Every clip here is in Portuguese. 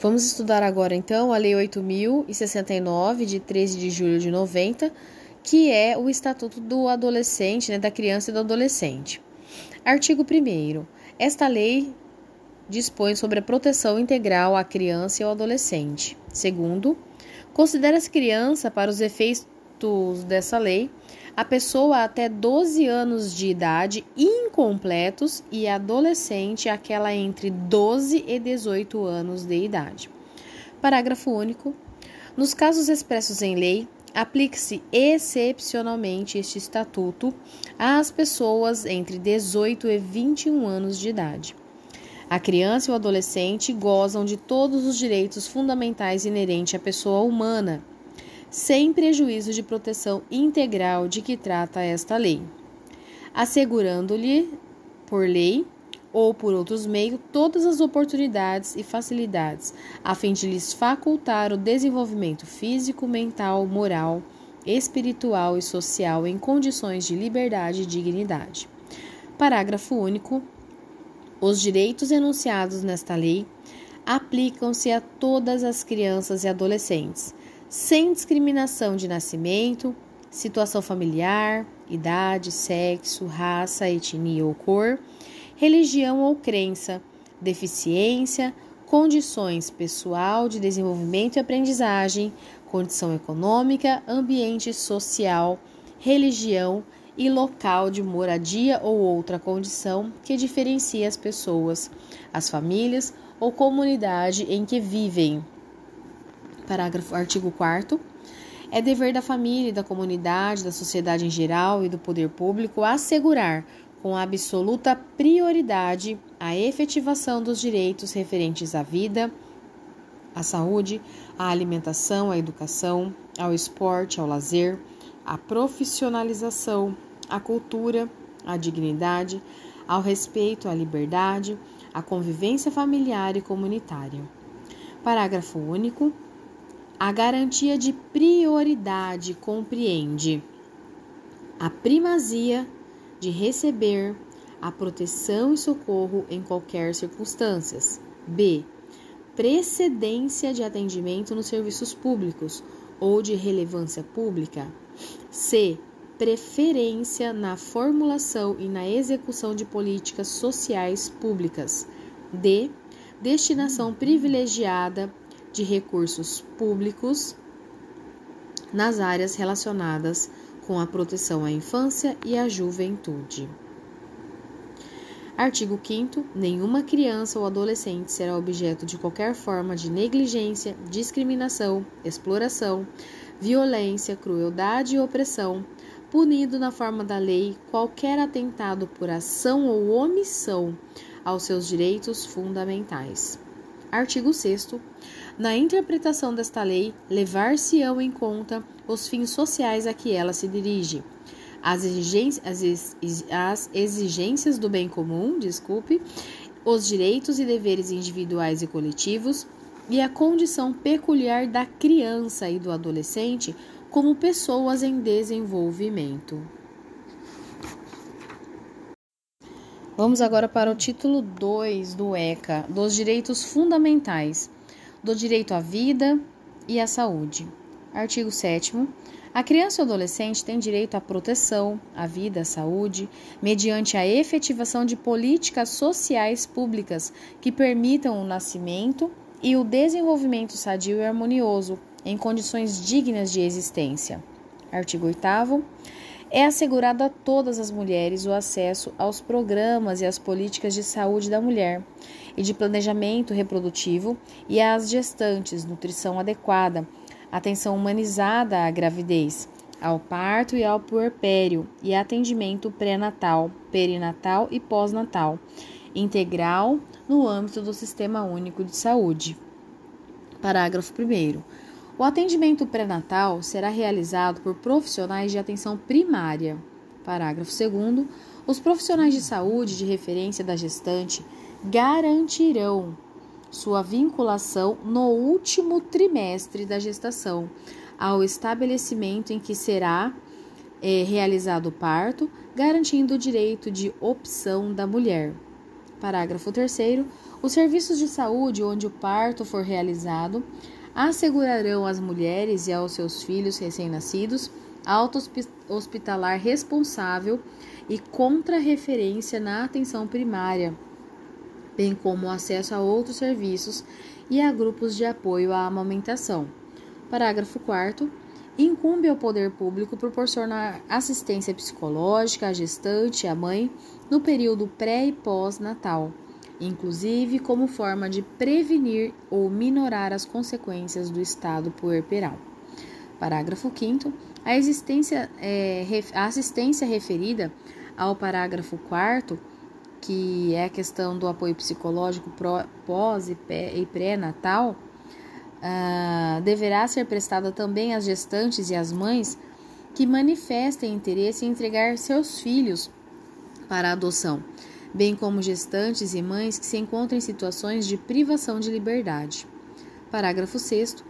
Vamos estudar agora então a Lei 8069 de 13 de julho de 90, que é o Estatuto do Adolescente, né, da criança e do adolescente. Artigo 1 Esta lei dispõe sobre a proteção integral à criança e ao adolescente. Segundo, considera-se criança para os efeitos dessa lei a pessoa até 12 anos de idade incompletos e adolescente aquela entre 12 e 18 anos de idade. Parágrafo único. Nos casos expressos em lei, aplique-se excepcionalmente este estatuto às pessoas entre 18 e 21 anos de idade. A criança e o adolescente gozam de todos os direitos fundamentais inerentes à pessoa humana sem prejuízo de proteção integral de que trata esta lei, assegurando-lhe, por lei ou por outros meios, todas as oportunidades e facilidades, a fim de lhes facultar o desenvolvimento físico, mental, moral, espiritual e social em condições de liberdade e dignidade. Parágrafo único. Os direitos enunciados nesta lei aplicam-se a todas as crianças e adolescentes, sem discriminação de nascimento, situação familiar, idade, sexo, raça, etnia ou cor, religião ou crença, deficiência, condições pessoal de desenvolvimento e aprendizagem, condição econômica, ambiente social, religião e local de moradia ou outra condição que diferencie as pessoas, as famílias ou comunidade em que vivem. Parágrafo artigo 4 é dever da família da comunidade, da sociedade em geral e do poder público assegurar com absoluta prioridade a efetivação dos direitos referentes à vida, à saúde, à alimentação, à educação, ao esporte, ao lazer, à profissionalização, à cultura, à dignidade, ao respeito à liberdade, à convivência familiar e comunitária. Parágrafo único. A garantia de prioridade compreende a primazia de receber a proteção e socorro em qualquer circunstâncias. B. Precedência de atendimento nos serviços públicos ou de relevância pública. C. Preferência na formulação e na execução de políticas sociais públicas. D. Destinação privilegiada de recursos públicos nas áreas relacionadas com a proteção à infância e à juventude. Artigo 5. Nenhuma criança ou adolescente será objeto de qualquer forma de negligência, discriminação, exploração, violência, crueldade e opressão, punido na forma da lei qualquer atentado por ação ou omissão aos seus direitos fundamentais. Artigo 6. Na interpretação desta lei, levar-se-ão em conta os fins sociais a que ela se dirige, as exigências, as exigências do bem comum, desculpe, os direitos e deveres individuais e coletivos e a condição peculiar da criança e do adolescente como pessoas em desenvolvimento. Vamos agora para o título 2 do ECA, dos direitos fundamentais do direito à vida e à saúde. Artigo 7. A criança e o adolescente têm direito à proteção, à vida, à saúde, mediante a efetivação de políticas sociais públicas que permitam o nascimento e o desenvolvimento sadio e harmonioso em condições dignas de existência. Artigo 8. É assegurado a todas as mulheres o acesso aos programas e às políticas de saúde da mulher e de planejamento reprodutivo e às gestantes, nutrição adequada, atenção humanizada à gravidez, ao parto e ao puerpério e atendimento pré-natal, perinatal e pós-natal, integral no âmbito do Sistema Único de Saúde. Parágrafo 1. O atendimento pré-natal será realizado por profissionais de atenção primária. Parágrafo 2. Os profissionais de saúde de referência da gestante garantirão sua vinculação no último trimestre da gestação ao estabelecimento em que será é, realizado o parto, garantindo o direito de opção da mulher. Parágrafo 3. Os serviços de saúde onde o parto for realizado assegurarão às mulheres e aos seus filhos recém-nascidos auto hospitalar responsável e contra-referência na atenção primária, bem como acesso a outros serviços e a grupos de apoio à amamentação. Parágrafo 4 incumbe ao poder público proporcionar assistência psicológica à gestante e à mãe no período pré e pós-natal, inclusive como forma de prevenir ou minorar as consequências do estado puerperal. Parágrafo 5 a, é, a assistência referida ao parágrafo 4 que é a questão do apoio psicológico pós e pré-natal, uh, deverá ser prestada também às gestantes e às mães que manifestem interesse em entregar seus filhos para adoção, bem como gestantes e mães que se encontram em situações de privação de liberdade. Parágrafo 6.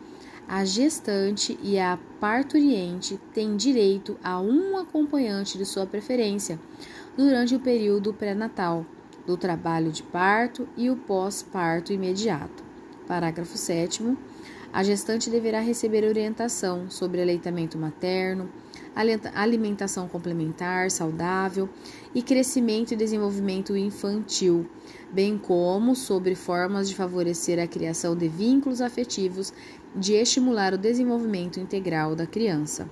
A gestante e a parturiente têm direito a um acompanhante de sua preferência durante o período pré-natal, do trabalho de parto e o pós-parto imediato. Parágrafo 7. A gestante deverá receber orientação sobre aleitamento materno, alimentação complementar saudável e crescimento e desenvolvimento infantil, bem como sobre formas de favorecer a criação de vínculos afetivos, de estimular o desenvolvimento integral da criança.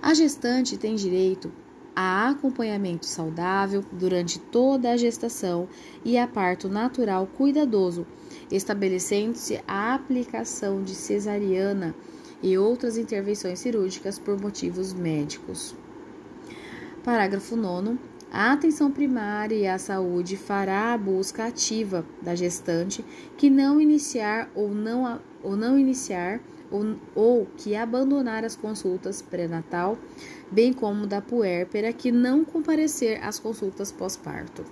A gestante tem direito a acompanhamento saudável durante toda a gestação e a parto natural cuidadoso estabelecendo-se a aplicação de cesariana e outras intervenções cirúrgicas por motivos médicos. Parágrafo 9. A atenção primária e a saúde fará a busca ativa da gestante que não iniciar ou não, ou não iniciar ou, ou que abandonar as consultas pré-natal, bem como da puérpera que não comparecer às consultas pós-parto.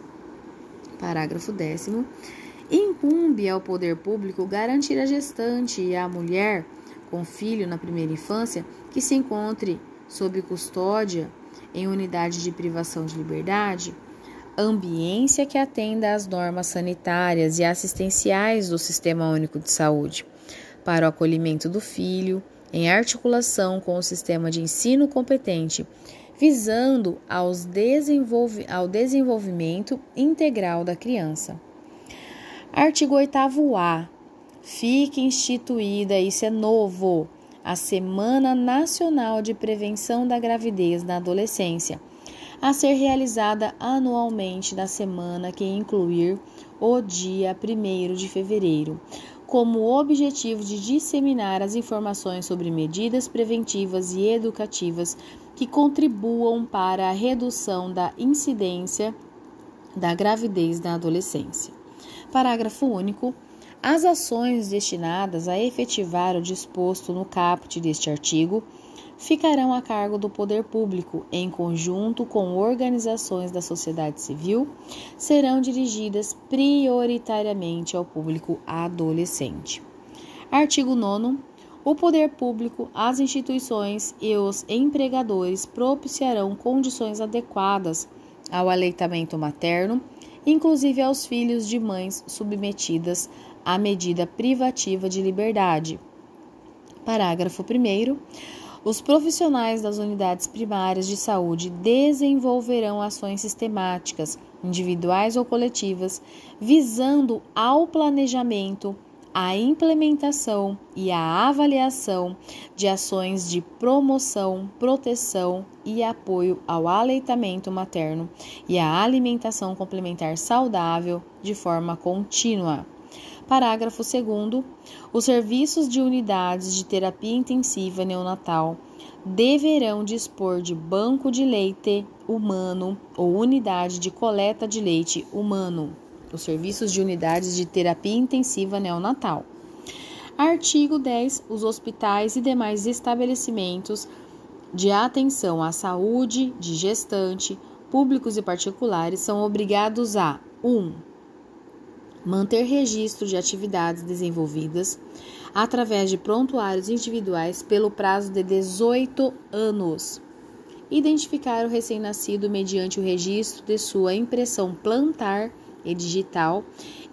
Parágrafo 10 incumbe ao poder público garantir à gestante e à mulher com filho na primeira infância que se encontre sob custódia em unidade de privação de liberdade ambiência que atenda às normas sanitárias e assistenciais do Sistema Único de Saúde para o acolhimento do filho em articulação com o sistema de ensino competente visando desenvolve, ao desenvolvimento integral da criança. Artigo 8A. Fique instituída, isso é novo, a Semana Nacional de Prevenção da Gravidez na Adolescência, a ser realizada anualmente na semana que incluir o dia 1 de fevereiro, como objetivo de disseminar as informações sobre medidas preventivas e educativas que contribuam para a redução da incidência da gravidez na adolescência. Parágrafo único. As ações destinadas a efetivar o disposto no caput deste artigo ficarão a cargo do poder público, em conjunto com organizações da sociedade civil, serão dirigidas prioritariamente ao público adolescente. Artigo 9. O poder público, as instituições e os empregadores propiciarão condições adequadas ao aleitamento materno inclusive aos filhos de mães submetidas à medida privativa de liberdade. Parágrafo 1. Os profissionais das unidades primárias de saúde desenvolverão ações sistemáticas, individuais ou coletivas, visando ao planejamento, a implementação e a avaliação de ações de promoção, proteção e apoio ao aleitamento materno e à alimentação complementar saudável de forma contínua. Parágrafo 2. Os serviços de unidades de terapia intensiva neonatal deverão dispor de banco de leite humano ou unidade de coleta de leite humano os serviços de unidades de terapia intensiva neonatal. Artigo 10. Os hospitais e demais estabelecimentos de atenção à saúde de gestante, públicos e particulares, são obrigados a 1. Um, manter registro de atividades desenvolvidas através de prontuários individuais pelo prazo de 18 anos. Identificar o recém-nascido mediante o registro de sua impressão plantar e digital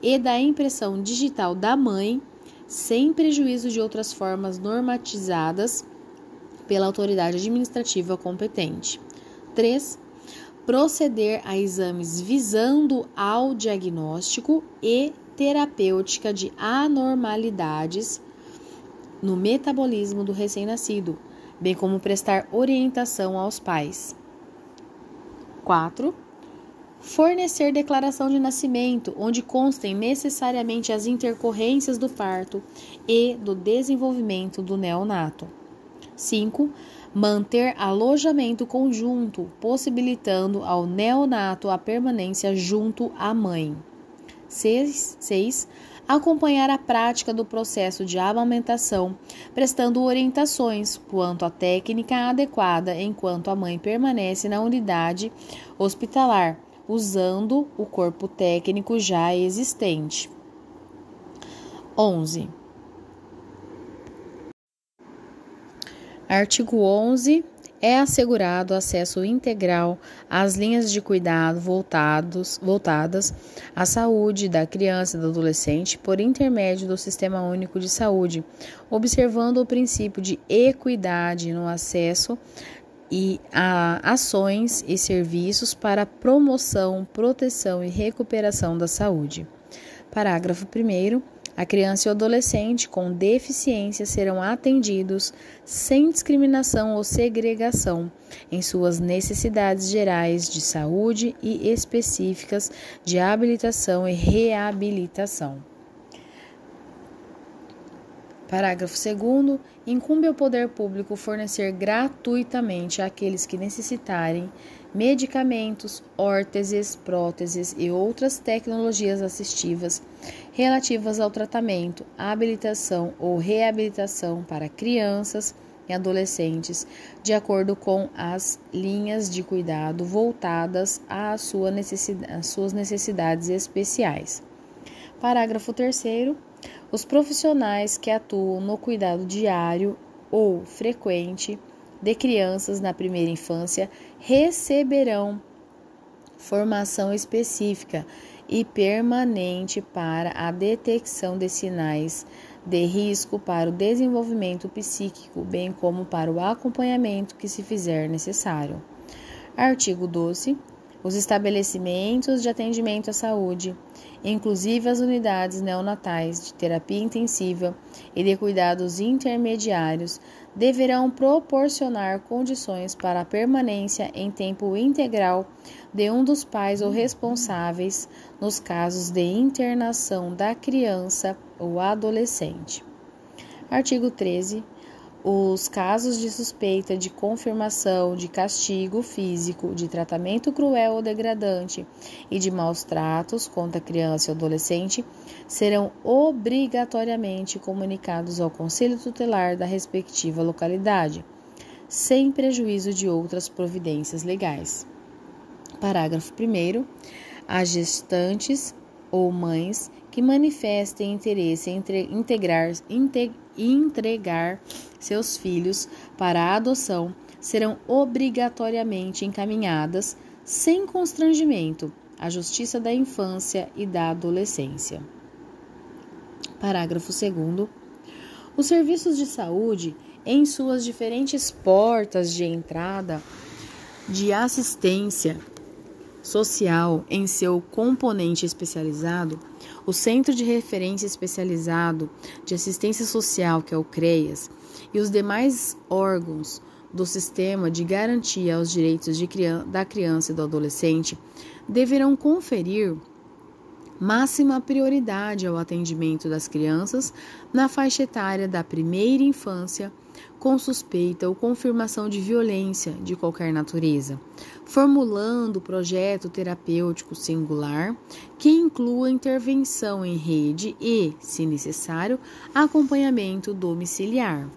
e da impressão digital da mãe, sem prejuízo de outras formas normatizadas pela autoridade administrativa competente. 3. Proceder a exames visando ao diagnóstico e terapêutica de anormalidades no metabolismo do recém-nascido, bem como prestar orientação aos pais. 4. Fornecer declaração de nascimento, onde constem necessariamente as intercorrências do parto e do desenvolvimento do neonato. 5. Manter alojamento conjunto, possibilitando ao neonato a permanência junto à mãe. 6 acompanhar a prática do processo de amamentação, prestando orientações quanto à técnica adequada enquanto a mãe permanece na unidade hospitalar, usando o corpo técnico já existente. 11. Artigo 11 é assegurado acesso integral às linhas de cuidado voltados, voltadas à saúde da criança e do adolescente por intermédio do Sistema Único de Saúde, observando o princípio de equidade no acesso e a ações e serviços para promoção, proteção e recuperação da saúde. Parágrafo 1 a criança e o adolescente com deficiência serão atendidos sem discriminação ou segregação em suas necessidades gerais de saúde e específicas de habilitação e reabilitação. Parágrafo 2. Incumbe ao poder público fornecer gratuitamente àqueles que necessitarem medicamentos, órteses, próteses e outras tecnologias assistivas relativas ao tratamento, habilitação ou reabilitação para crianças e adolescentes, de acordo com as linhas de cuidado voltadas às suas necessidades especiais. Parágrafo 3. Os profissionais que atuam no cuidado diário ou frequente de crianças na primeira infância receberão formação específica e permanente para a detecção de sinais de risco para o desenvolvimento psíquico, bem como para o acompanhamento que se fizer necessário. Artigo 12. Os estabelecimentos de atendimento à saúde, inclusive as unidades neonatais de terapia intensiva e de cuidados intermediários, deverão proporcionar condições para a permanência em tempo integral de um dos pais ou responsáveis nos casos de internação da criança ou adolescente. Artigo 13 os casos de suspeita de confirmação de castigo físico, de tratamento cruel ou degradante e de maus tratos contra criança ou adolescente serão obrigatoriamente comunicados ao Conselho Tutelar da respectiva localidade, sem prejuízo de outras providências legais. Parágrafo 1. As gestantes ou mães que manifestem interesse em integrar, entregar seus filhos para a adoção serão obrigatoriamente encaminhadas, sem constrangimento, à Justiça da Infância e da Adolescência. Parágrafo 2. Os serviços de saúde, em suas diferentes portas de entrada de assistência social em seu componente especializado, o Centro de Referência Especializado de Assistência Social, que é o CREAS, e os demais órgãos do sistema de garantia aos direitos criança, da criança e do adolescente deverão conferir máxima prioridade ao atendimento das crianças na faixa etária da primeira infância com suspeita ou confirmação de violência de qualquer natureza, formulando projeto terapêutico singular que inclua intervenção em rede e, se necessário, acompanhamento domiciliar.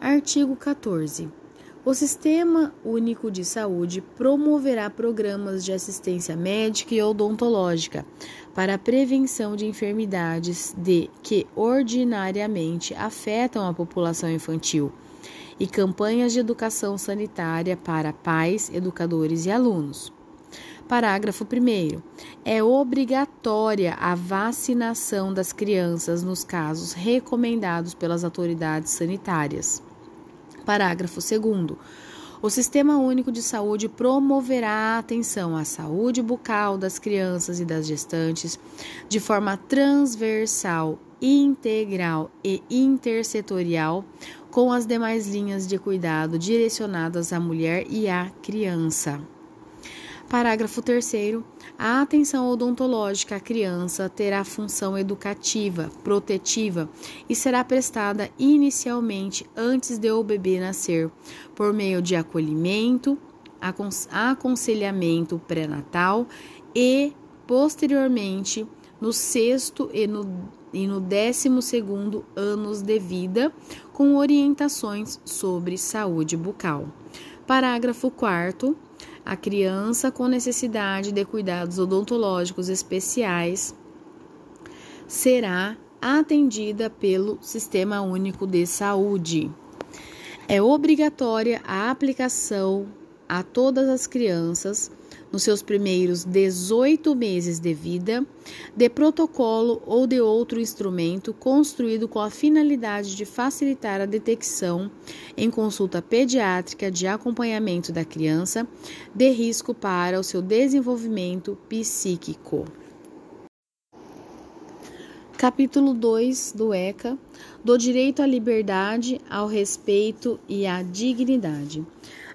Artigo 14. O Sistema Único de Saúde promoverá programas de assistência médica e odontológica para a prevenção de enfermidades de que ordinariamente afetam a população infantil e campanhas de educação sanitária para pais, educadores e alunos. Parágrafo 1. É obrigatória a vacinação das crianças nos casos recomendados pelas autoridades sanitárias. Parágrafo 2. O Sistema Único de Saúde promoverá a atenção à saúde bucal das crianças e das gestantes de forma transversal, integral e intersetorial, com as demais linhas de cuidado direcionadas à mulher e à criança. Parágrafo 3. A atenção odontológica à criança terá função educativa, protetiva e será prestada inicialmente antes de o bebê nascer, por meio de acolhimento, aconselhamento pré-natal e, posteriormente, no sexto e no, e no décimo segundo anos de vida, com orientações sobre saúde bucal. Parágrafo 4 a criança com necessidade de cuidados odontológicos especiais será atendida pelo Sistema Único de Saúde. É obrigatória a aplicação a todas as crianças nos seus primeiros 18 meses de vida, de protocolo ou de outro instrumento construído com a finalidade de facilitar a detecção, em consulta pediátrica de acompanhamento da criança, de risco para o seu desenvolvimento psíquico. Capítulo 2 do ECA do direito à liberdade, ao respeito e à dignidade.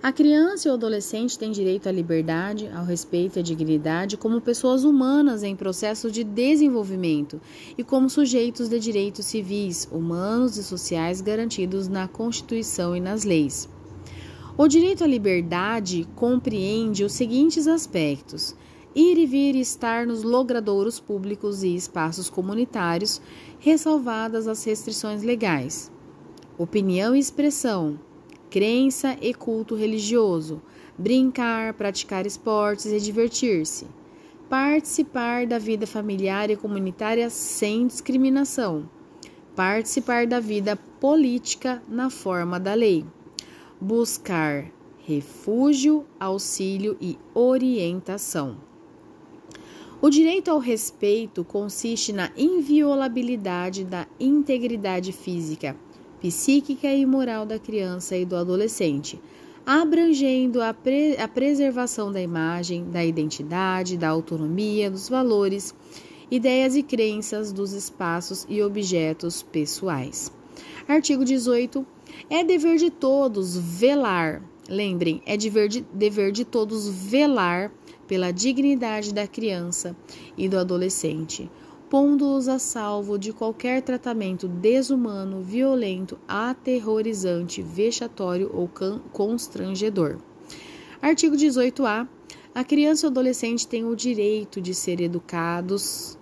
A criança e o adolescente têm direito à liberdade, ao respeito e à dignidade como pessoas humanas em processo de desenvolvimento e como sujeitos de direitos civis, humanos e sociais garantidos na Constituição e nas leis. O direito à liberdade compreende os seguintes aspectos: ir e vir e estar nos logradouros públicos e espaços comunitários, ressalvadas as restrições legais. Opinião e expressão, crença e culto religioso, brincar, praticar esportes e divertir-se, participar da vida familiar e comunitária sem discriminação, participar da vida política na forma da lei, buscar refúgio, auxílio e orientação. O direito ao respeito consiste na inviolabilidade da integridade física psíquica e moral da criança e do adolescente, abrangendo a, pre a preservação da imagem, da identidade, da autonomia, dos valores, ideias e crenças dos espaços e objetos pessoais. Artigo 18. É dever de todos velar. Lembrem, é dever de, dever de todos velar pela dignidade da criança e do adolescente pondo-os a salvo de qualquer tratamento desumano, violento, aterrorizante, vexatório ou constrangedor. Artigo 18-A. A criança e o adolescente têm o direito de ser educados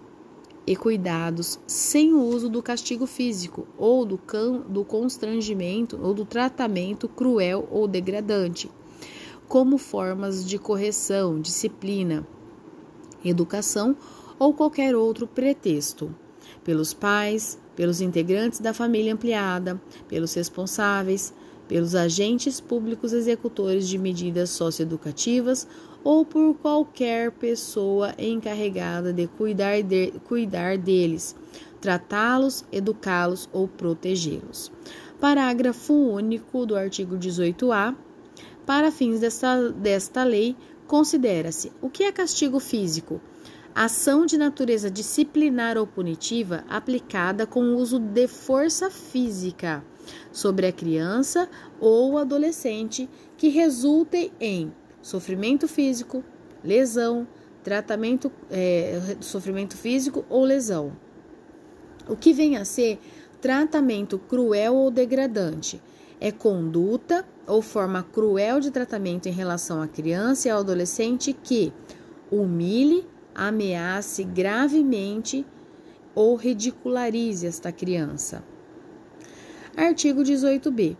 e cuidados sem o uso do castigo físico ou do, do constrangimento ou do tratamento cruel ou degradante, como formas de correção, disciplina, educação ou qualquer outro pretexto, pelos pais, pelos integrantes da família ampliada, pelos responsáveis, pelos agentes públicos executores de medidas socioeducativas ou por qualquer pessoa encarregada de cuidar, de, cuidar deles, tratá-los, educá-los ou protegê-los. Parágrafo único do artigo 18-A. Para fins desta, desta lei, considera-se o que é castigo físico ação de natureza disciplinar ou punitiva aplicada com o uso de força física sobre a criança ou adolescente que resulte em sofrimento físico, lesão, tratamento, é, sofrimento físico ou lesão. O que vem a ser tratamento cruel ou degradante é conduta ou forma cruel de tratamento em relação à criança e ao adolescente que humilhe, ameace gravemente ou ridicularize esta criança. Artigo 18b.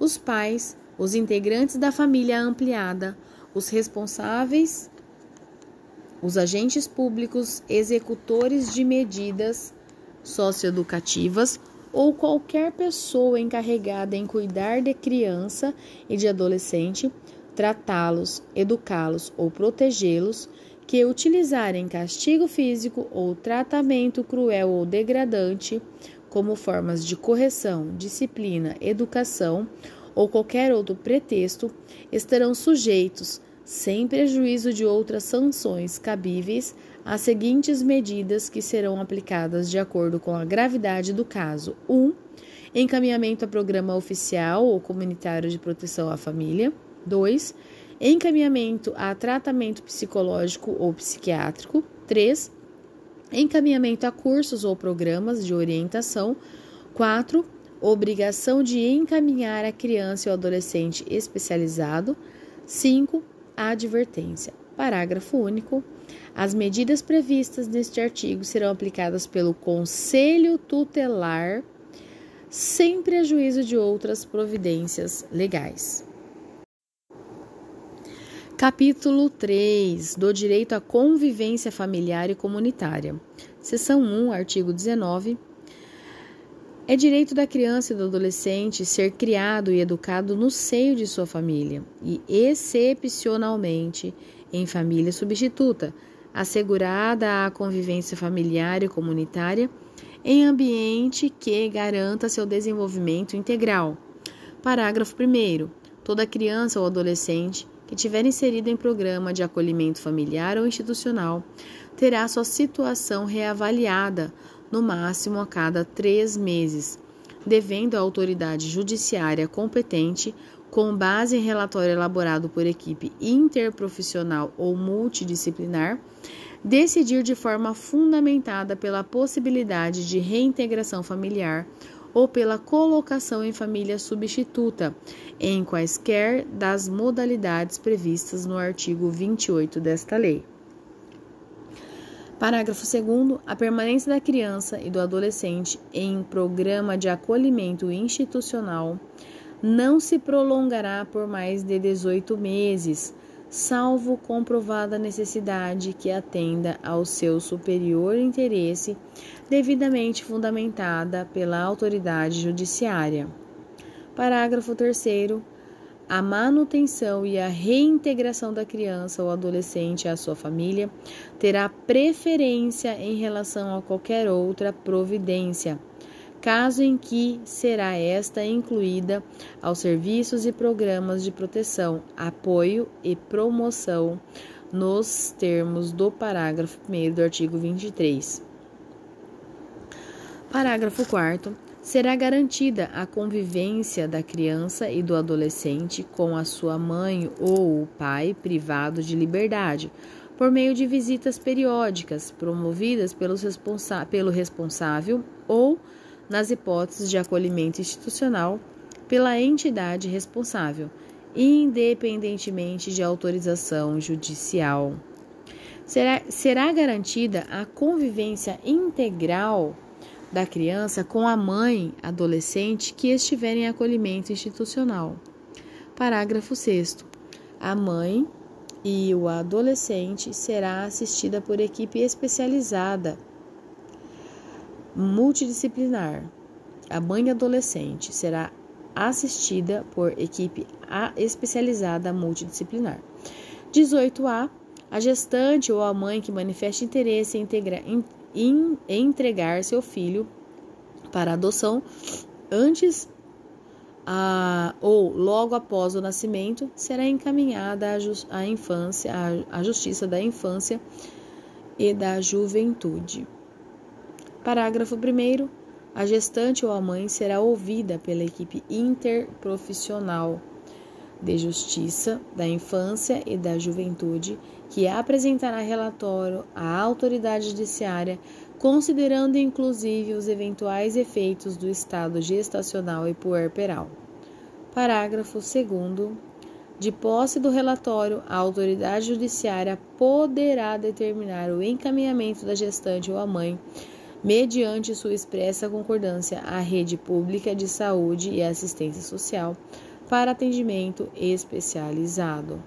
Os pais, os integrantes da família ampliada, os responsáveis, os agentes públicos, executores de medidas socioeducativas ou qualquer pessoa encarregada em cuidar de criança e de adolescente tratá-los, educá-los ou protegê-los, que utilizarem castigo físico ou tratamento cruel ou degradante como formas de correção, disciplina, educação ou qualquer outro pretexto, estarão sujeitos, sem prejuízo de outras sanções cabíveis, às seguintes medidas que serão aplicadas de acordo com a gravidade do caso: 1. Um, encaminhamento a programa oficial ou comunitário de proteção à família. 2. Encaminhamento a tratamento psicológico ou psiquiátrico. 3. Encaminhamento a cursos ou programas de orientação. 4 obrigação de encaminhar a criança e o adolescente especializado. 5. Advertência. Parágrafo único. As medidas previstas neste artigo serão aplicadas pelo Conselho Tutelar, sem prejuízo de outras providências legais. Capítulo 3 do Direito à Convivência Familiar e Comunitária. Seção 1, artigo 19 é direito da criança e do adolescente ser criado e educado no seio de sua família e, excepcionalmente, em família substituta, assegurada a convivência familiar e comunitária em ambiente que garanta seu desenvolvimento integral. Parágrafo 1. Toda criança ou adolescente que tiver inserido em programa de acolhimento familiar ou institucional terá sua situação reavaliada no máximo a cada três meses, devendo a autoridade judiciária competente, com base em relatório elaborado por equipe interprofissional ou multidisciplinar, decidir de forma fundamentada pela possibilidade de reintegração familiar ou pela colocação em família substituta, em quaisquer das modalidades previstas no artigo 28 desta lei. Parágrafo 2. A permanência da criança e do adolescente em programa de acolhimento institucional não se prolongará por mais de 18 meses, salvo comprovada necessidade que atenda ao seu superior interesse, devidamente fundamentada pela autoridade judiciária. Parágrafo 3 a manutenção e a reintegração da criança ou adolescente à sua família terá preferência em relação a qualquer outra providência, caso em que será esta incluída aos serviços e programas de proteção, apoio e promoção nos termos do parágrafo 1 do artigo 23. Parágrafo 4 será garantida a convivência da criança e do adolescente com a sua mãe ou o pai privado de liberdade, por meio de visitas periódicas promovidas pelo responsável ou, nas hipóteses de acolhimento institucional, pela entidade responsável, independentemente de autorização judicial. Será, será garantida a convivência integral da criança com a mãe adolescente que estiver em acolhimento institucional. Parágrafo 6. A mãe e o adolescente será assistida por equipe especializada multidisciplinar. A mãe adolescente será assistida por equipe especializada multidisciplinar. 18A. A gestante ou a mãe que manifeste interesse em, integrar em entregar seu filho para adoção antes a, ou logo após o nascimento, será encaminhada à infância, à Justiça da Infância e da Juventude. Parágrafo 1. A gestante ou a mãe será ouvida pela equipe interprofissional de Justiça da Infância e da Juventude, que apresentará relatório à autoridade judiciária, considerando inclusive os eventuais efeitos do estado gestacional e puerperal. Parágrafo 2. De posse do relatório, a autoridade judiciária poderá determinar o encaminhamento da gestante ou a mãe, mediante sua expressa concordância, à rede pública de saúde e assistência social para atendimento especializado.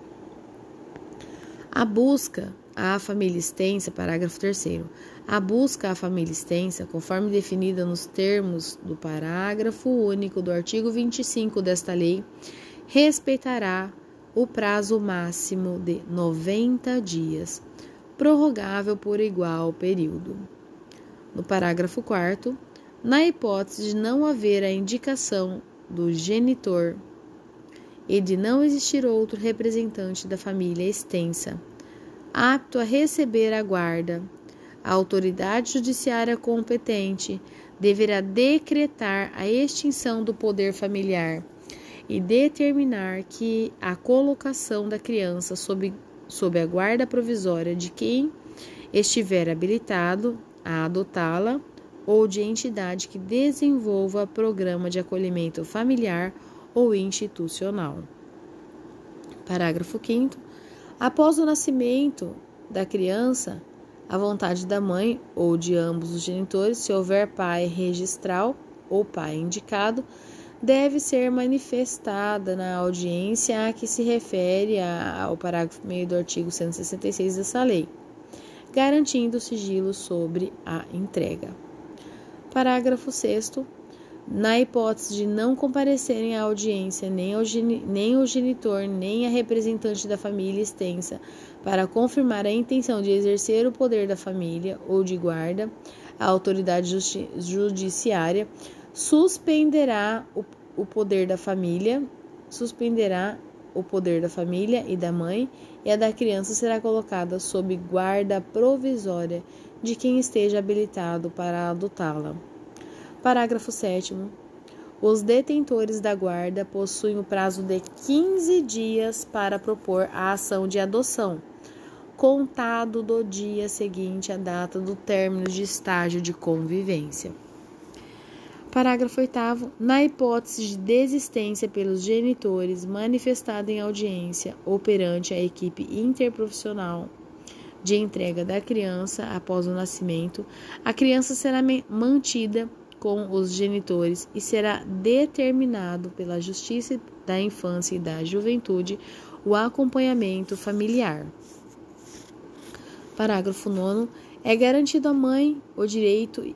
A busca à família extensa, parágrafo 3 A busca à família extensa, conforme definida nos termos do parágrafo único do artigo 25 desta lei, respeitará o prazo máximo de 90 dias, prorrogável por igual período. No parágrafo 4, na hipótese de não haver a indicação do genitor e de não existir outro representante da família extensa apto a receber a guarda, a autoridade judiciária competente deverá decretar a extinção do poder familiar e determinar que a colocação da criança sob, sob a guarda provisória de quem estiver habilitado a adotá-la ou de entidade que desenvolva programa de acolhimento familiar ou institucional. Parágrafo 5. Após o nascimento da criança, a vontade da mãe ou de ambos os genitores, se houver pai registral ou pai indicado, deve ser manifestada na audiência a que se refere ao parágrafo meio do artigo 166 dessa lei, garantindo sigilo sobre a entrega. Parágrafo 6 na hipótese de não comparecerem à audiência nem, nem o genitor nem a representante da família extensa para confirmar a intenção de exercer o poder da família ou de guarda, a autoridade judiciária suspenderá o, o poder da família, suspenderá o poder da família e da mãe, e a da criança será colocada sob guarda provisória de quem esteja habilitado para adotá-la. Parágrafo 7. Os detentores da guarda possuem o prazo de 15 dias para propor a ação de adoção, contado do dia seguinte à data do término de estágio de convivência. Parágrafo 8. Na hipótese de desistência pelos genitores manifestada em audiência ou perante a equipe interprofissional de entrega da criança após o nascimento, a criança será mantida com os genitores e será determinado pela Justiça da Infância e da Juventude o acompanhamento familiar. Parágrafo 9. É garantido à mãe o direito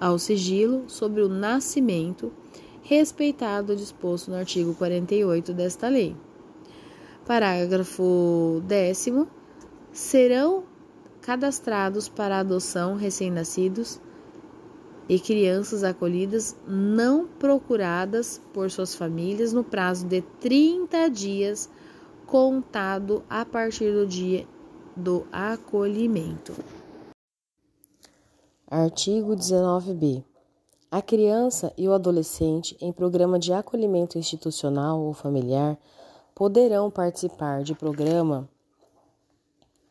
ao sigilo sobre o nascimento, respeitado o disposto no artigo 48 desta lei. Parágrafo 10. Serão cadastrados para adoção recém-nascidos e crianças acolhidas não procuradas por suas famílias no prazo de 30 dias, contado a partir do dia do acolhimento. Artigo 19b. A criança e o adolescente em programa de acolhimento institucional ou familiar poderão participar de programa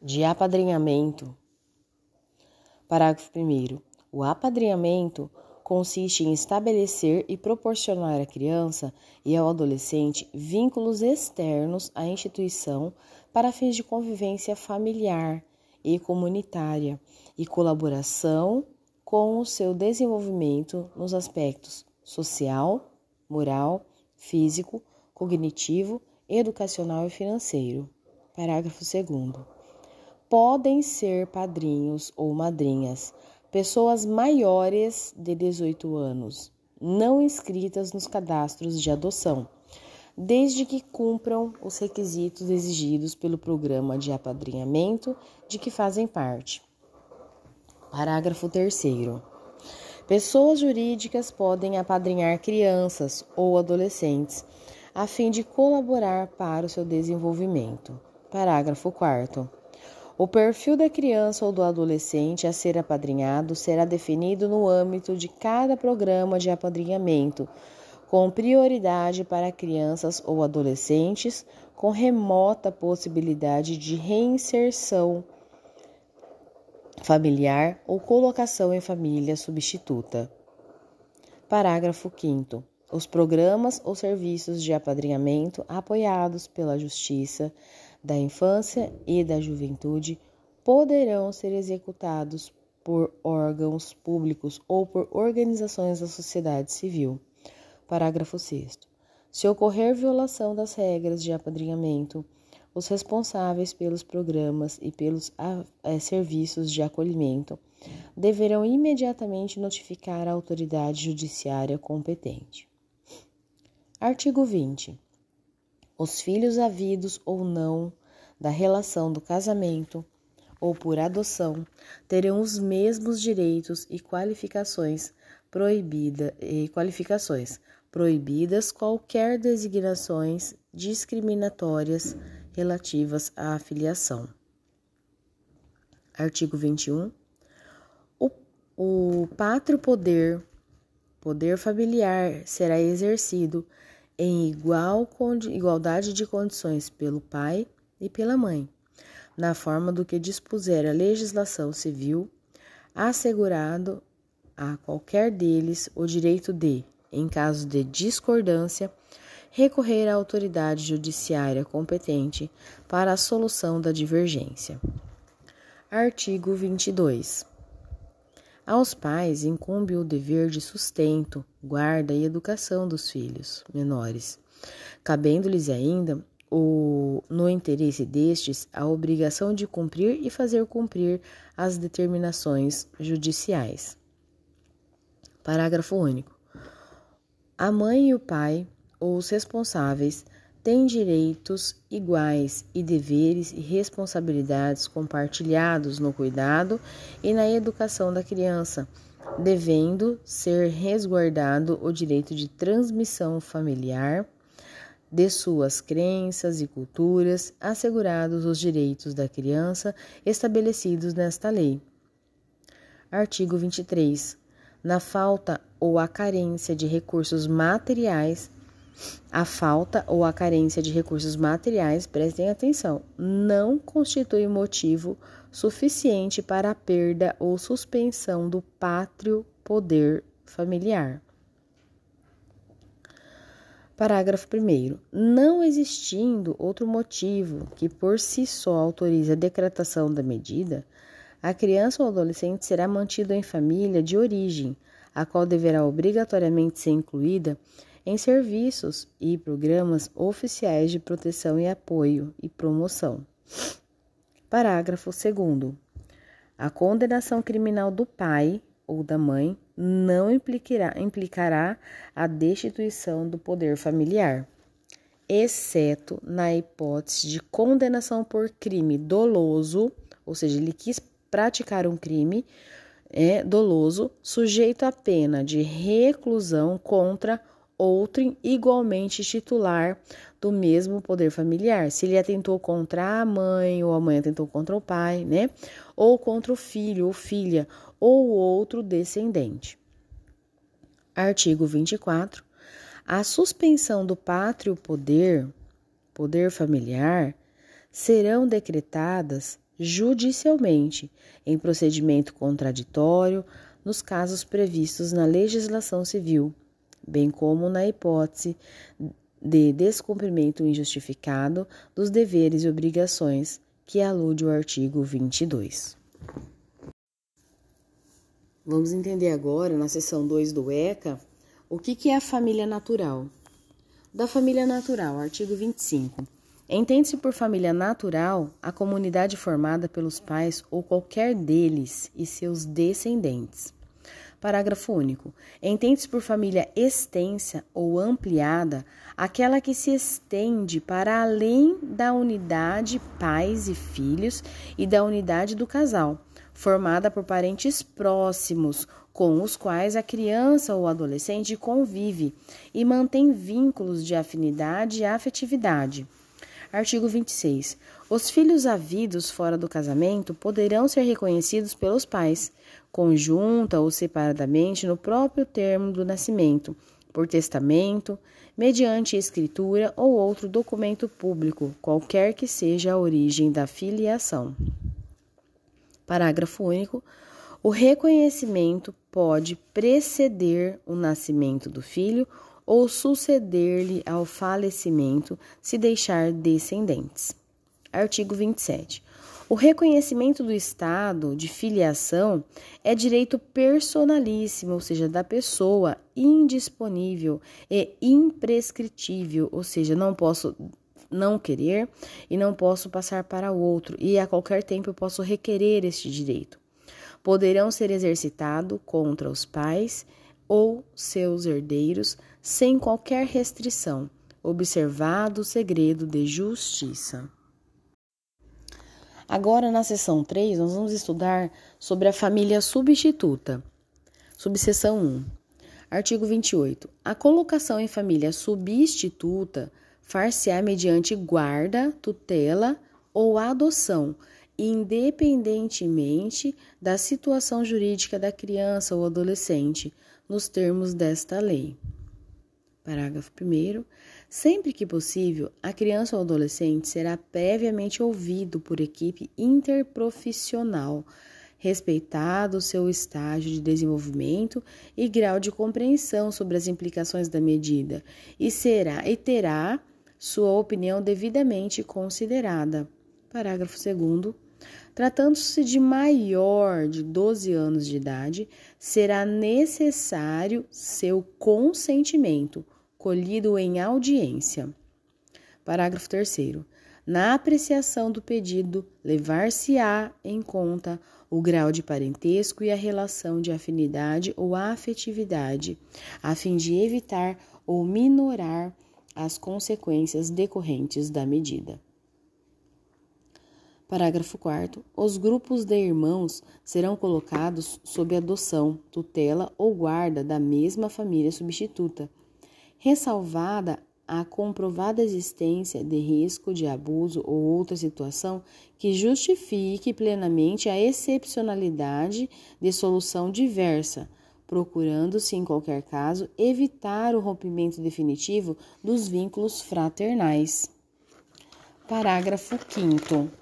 de apadrinhamento. Parágrafo 1. O apadrinhamento consiste em estabelecer e proporcionar à criança e ao adolescente vínculos externos à instituição para fins de convivência familiar e comunitária e colaboração com o seu desenvolvimento nos aspectos social, moral, físico, cognitivo, educacional e financeiro. Parágrafo 2. Podem ser padrinhos ou madrinhas pessoas maiores de 18 anos, não inscritas nos cadastros de adoção, desde que cumpram os requisitos exigidos pelo programa de apadrinhamento de que fazem parte. Parágrafo 3. Pessoas jurídicas podem apadrinhar crianças ou adolescentes a fim de colaborar para o seu desenvolvimento. Parágrafo 4. O perfil da criança ou do adolescente a ser apadrinhado será definido no âmbito de cada programa de apadrinhamento, com prioridade para crianças ou adolescentes com remota possibilidade de reinserção familiar ou colocação em família substituta. Parágrafo 5. Os programas ou serviços de apadrinhamento apoiados pela Justiça da infância e da juventude poderão ser executados por órgãos públicos ou por organizações da sociedade civil. Parágrafo 6. Se ocorrer violação das regras de apadrinhamento, os responsáveis pelos programas e pelos é, serviços de acolhimento deverão imediatamente notificar a autoridade judiciária competente. Artigo 20. Os filhos havidos ou não da relação do casamento ou por adoção terão os mesmos direitos e qualificações proibida e qualificações proibidas qualquer designações discriminatórias relativas à filiação. Artigo 21. O, o pátrio poder, poder familiar, será exercido em igual, igualdade de condições pelo pai e pela mãe, na forma do que dispuser a legislação civil, assegurado a qualquer deles o direito de, em caso de discordância, recorrer à autoridade judiciária competente para a solução da divergência. Artigo 22. Aos pais incumbe o dever de sustento, guarda e educação dos filhos menores, cabendo-lhes ainda o, no interesse destes a obrigação de cumprir e fazer cumprir as determinações judiciais. Parágrafo único. A mãe e o pai, ou os responsáveis, têm direitos iguais e deveres e responsabilidades compartilhados no cuidado e na educação da criança, devendo ser resguardado o direito de transmissão familiar de suas crenças e culturas, assegurados os direitos da criança estabelecidos nesta lei. Artigo 23. Na falta ou a carência de recursos materiais, a falta ou a carência de recursos materiais, prestem atenção, não constitui motivo suficiente para a perda ou suspensão do pátrio poder familiar. Parágrafo 1. Não existindo outro motivo que por si só autorize a decretação da medida, a criança ou adolescente será mantido em família de origem, a qual deverá obrigatoriamente ser incluída em serviços e programas oficiais de proteção e apoio e promoção. Parágrafo 2. A condenação criminal do pai ou da mãe não implicará, implicará a destituição do poder familiar, exceto na hipótese de condenação por crime doloso, ou seja, ele quis praticar um crime é, doloso, sujeito à pena de reclusão contra outro igualmente titular do mesmo poder familiar. Se ele atentou contra a mãe, ou a mãe atentou contra o pai, né? Ou contra o filho ou filha, ou outro descendente. Artigo 24. A suspensão do pátrio poder, poder familiar, serão decretadas judicialmente em procedimento contraditório nos casos previstos na legislação civil bem como na hipótese de descumprimento injustificado dos deveres e obrigações que alude o artigo 22. Vamos entender agora, na seção 2 do ECA, o que é a família natural. Da família natural, artigo 25. Entende-se por família natural a comunidade formada pelos pais ou qualquer deles e seus descendentes. Parágrafo único. Entende-se por família extensa ou ampliada aquela que se estende para além da unidade pais e filhos e da unidade do casal, formada por parentes próximos com os quais a criança ou adolescente convive e mantém vínculos de afinidade e afetividade. Artigo 26. Os filhos havidos fora do casamento poderão ser reconhecidos pelos pais, conjunta ou separadamente no próprio termo do nascimento, por testamento, mediante escritura ou outro documento público, qualquer que seja a origem da filiação. Parágrafo único. O reconhecimento pode preceder o nascimento do filho ou suceder-lhe ao falecimento, se deixar descendentes. Artigo 27. O reconhecimento do estado de filiação é direito personalíssimo, ou seja, da pessoa, indisponível e imprescritível, ou seja, não posso não querer e não posso passar para o outro, e a qualquer tempo eu posso requerer este direito. Poderão ser exercitado contra os pais ou seus herdeiros sem qualquer restrição, observado o segredo de justiça. Agora, na seção 3, nós vamos estudar sobre a família substituta. Subseção 1. Artigo 28. A colocação em família substituta far-se-á mediante guarda, tutela ou adoção, independentemente da situação jurídica da criança ou adolescente, nos termos desta lei. Parágrafo 1. Sempre que possível, a criança ou adolescente será previamente ouvido por equipe interprofissional, respeitado seu estágio de desenvolvimento e grau de compreensão sobre as implicações da medida, e será e terá sua opinião devidamente considerada. Parágrafo 2 Tratando-se de maior de 12 anos de idade, será necessário seu consentimento, colhido em audiência. Parágrafo 3. Na apreciação do pedido, levar-se-á em conta o grau de parentesco e a relação de afinidade ou afetividade, a fim de evitar ou minorar as consequências decorrentes da medida. Parágrafo 4. Os grupos de irmãos serão colocados sob adoção, tutela ou guarda da mesma família substituta, ressalvada a comprovada existência de risco de abuso ou outra situação que justifique plenamente a excepcionalidade de solução diversa, procurando-se, em qualquer caso, evitar o rompimento definitivo dos vínculos fraternais. Parágrafo 5.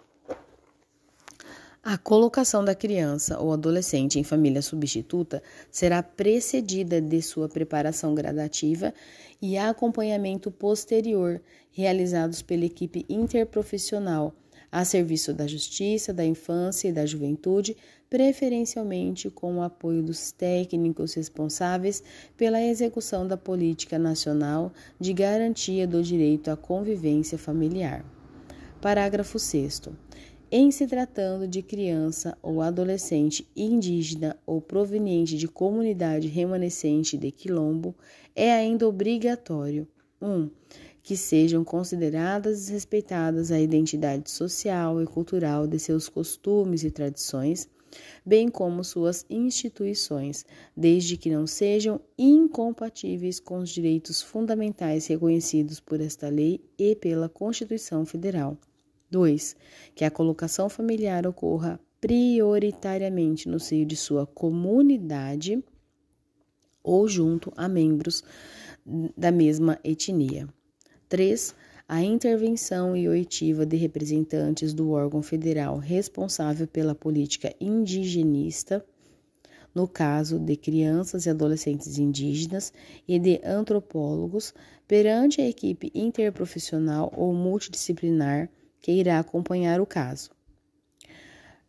A colocação da criança ou adolescente em família substituta será precedida de sua preparação gradativa e acompanhamento posterior, realizados pela equipe interprofissional, a serviço da justiça, da infância e da juventude, preferencialmente com o apoio dos técnicos responsáveis pela execução da política nacional de garantia do direito à convivência familiar. Parágrafo 6. Em se tratando de criança ou adolescente indígena ou proveniente de comunidade remanescente de quilombo, é ainda obrigatório 1. Um, que sejam consideradas e respeitadas a identidade social e cultural de seus costumes e tradições, bem como suas instituições, desde que não sejam incompatíveis com os direitos fundamentais reconhecidos por esta lei e pela Constituição Federal. 2. Que a colocação familiar ocorra prioritariamente no seio de sua comunidade ou junto a membros da mesma etnia. 3. A intervenção e oitiva de representantes do órgão federal responsável pela política indigenista, no caso de crianças e adolescentes indígenas, e de antropólogos, perante a equipe interprofissional ou multidisciplinar que irá acompanhar o caso.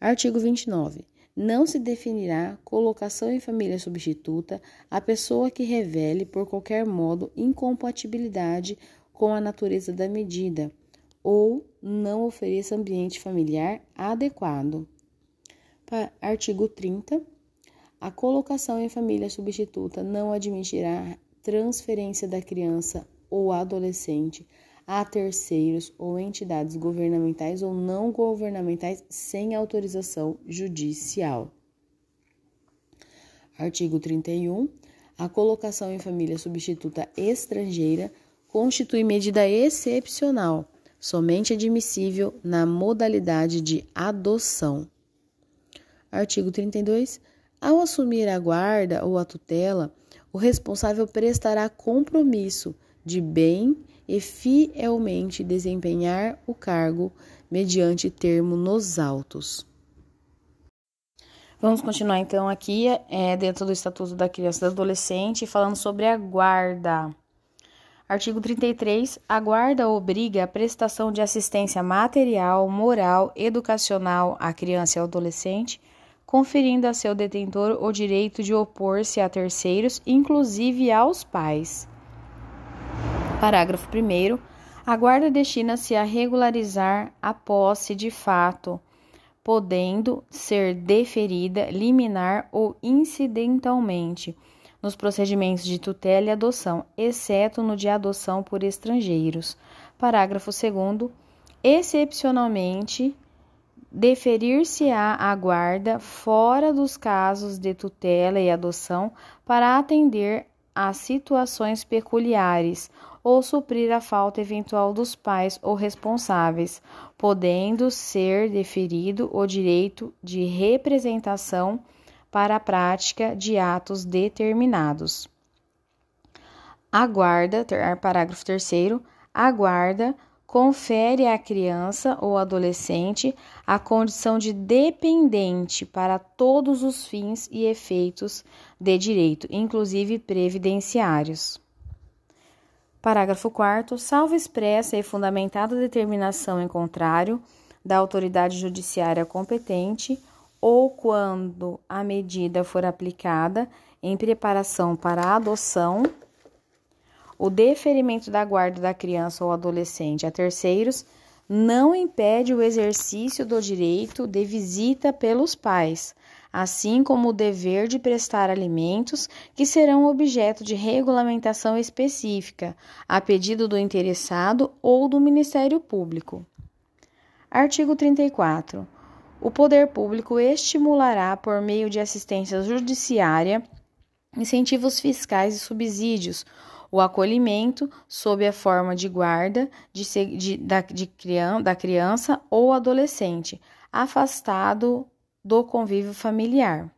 Artigo 29. Não se definirá colocação em família substituta a pessoa que revele por qualquer modo incompatibilidade com a natureza da medida ou não ofereça ambiente familiar adequado. Artigo 30. A colocação em família substituta não admitirá transferência da criança ou adolescente a terceiros ou entidades governamentais ou não governamentais sem autorização judicial. Artigo 31. A colocação em família substituta estrangeira constitui medida excepcional, somente admissível na modalidade de adoção. Artigo 32. Ao assumir a guarda ou a tutela, o responsável prestará compromisso de bem e fielmente desempenhar o cargo mediante termo nos autos. Vamos continuar então aqui é, dentro do Estatuto da Criança e do Adolescente, falando sobre a guarda. Artigo 33. A guarda obriga a prestação de assistência material, moral, educacional à criança e ao adolescente, conferindo a seu detentor o direito de opor-se a terceiros, inclusive aos pais. Parágrafo 1. A guarda destina-se a regularizar a posse de fato, podendo ser deferida liminar ou incidentalmente, nos procedimentos de tutela e adoção, exceto no de adoção por estrangeiros. Parágrafo 2. Excepcionalmente, deferir-se-á a guarda fora dos casos de tutela e adoção para atender a situações peculiares ou suprir a falta eventual dos pais ou responsáveis, podendo ser deferido o direito de representação para a prática de atos determinados. A guarda, parágrafo 3 a guarda confere à criança ou adolescente a condição de dependente para todos os fins e efeitos de direito, inclusive previdenciários. Parágrafo 4. Salvo expressa e fundamentada determinação em contrário da autoridade judiciária competente, ou quando a medida for aplicada em preparação para a adoção, o deferimento da guarda da criança ou adolescente a terceiros não impede o exercício do direito de visita pelos pais, assim como o dever de prestar alimentos que serão objeto de regulamentação específica, a pedido do interessado ou do Ministério Público. Artigo 34. O poder público estimulará, por meio de assistência judiciária, incentivos fiscais e subsídios o acolhimento sob a forma de guarda de, de, da, de da criança ou adolescente, afastado do convívio familiar.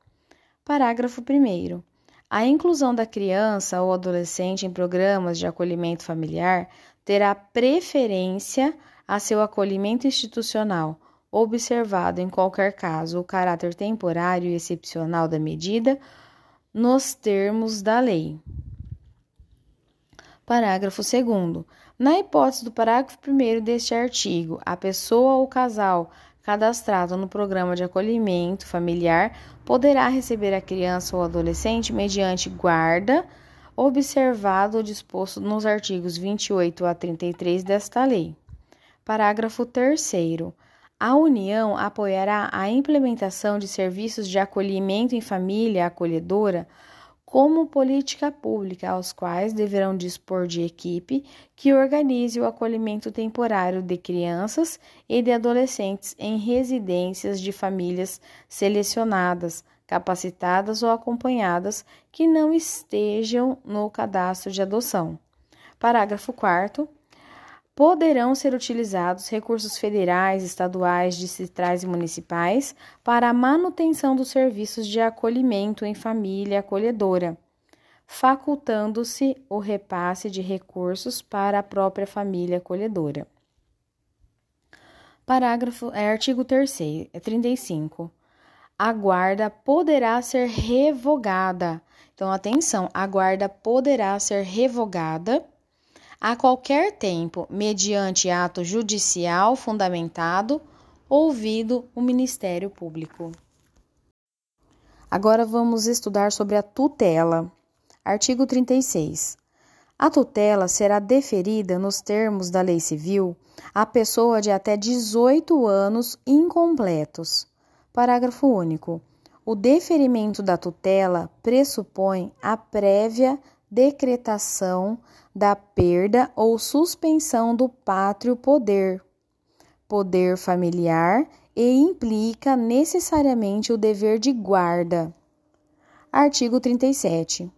Parágrafo 1. A inclusão da criança ou adolescente em programas de acolhimento familiar terá preferência a seu acolhimento institucional, observado em qualquer caso o caráter temporário e excepcional da medida, nos termos da lei. Parágrafo 2. Na hipótese do parágrafo 1 deste artigo, a pessoa ou casal cadastrado no programa de acolhimento familiar poderá receber a criança ou adolescente mediante guarda, observado o disposto nos artigos 28 a 33 desta lei. Parágrafo 3. A União apoiará a implementação de serviços de acolhimento em família acolhedora como política pública, aos quais deverão dispor de equipe que organize o acolhimento temporário de crianças e de adolescentes em residências de famílias selecionadas, capacitadas ou acompanhadas que não estejam no cadastro de adoção. Parágrafo 4 poderão ser utilizados recursos federais, estaduais, distritais e municipais para a manutenção dos serviços de acolhimento em família acolhedora, facultando-se o repasse de recursos para a própria família acolhedora. Parágrafo é artigo 3 é 35. A guarda poderá ser revogada. Então atenção, a guarda poderá ser revogada a qualquer tempo, mediante ato judicial fundamentado, ouvido o Ministério Público. Agora vamos estudar sobre a tutela. Artigo 36. A tutela será deferida nos termos da Lei Civil à pessoa de até 18 anos incompletos. Parágrafo único. O deferimento da tutela pressupõe a prévia decretação da perda ou suspensão do pátrio poder, poder familiar e implica necessariamente o dever de guarda. Artigo 37.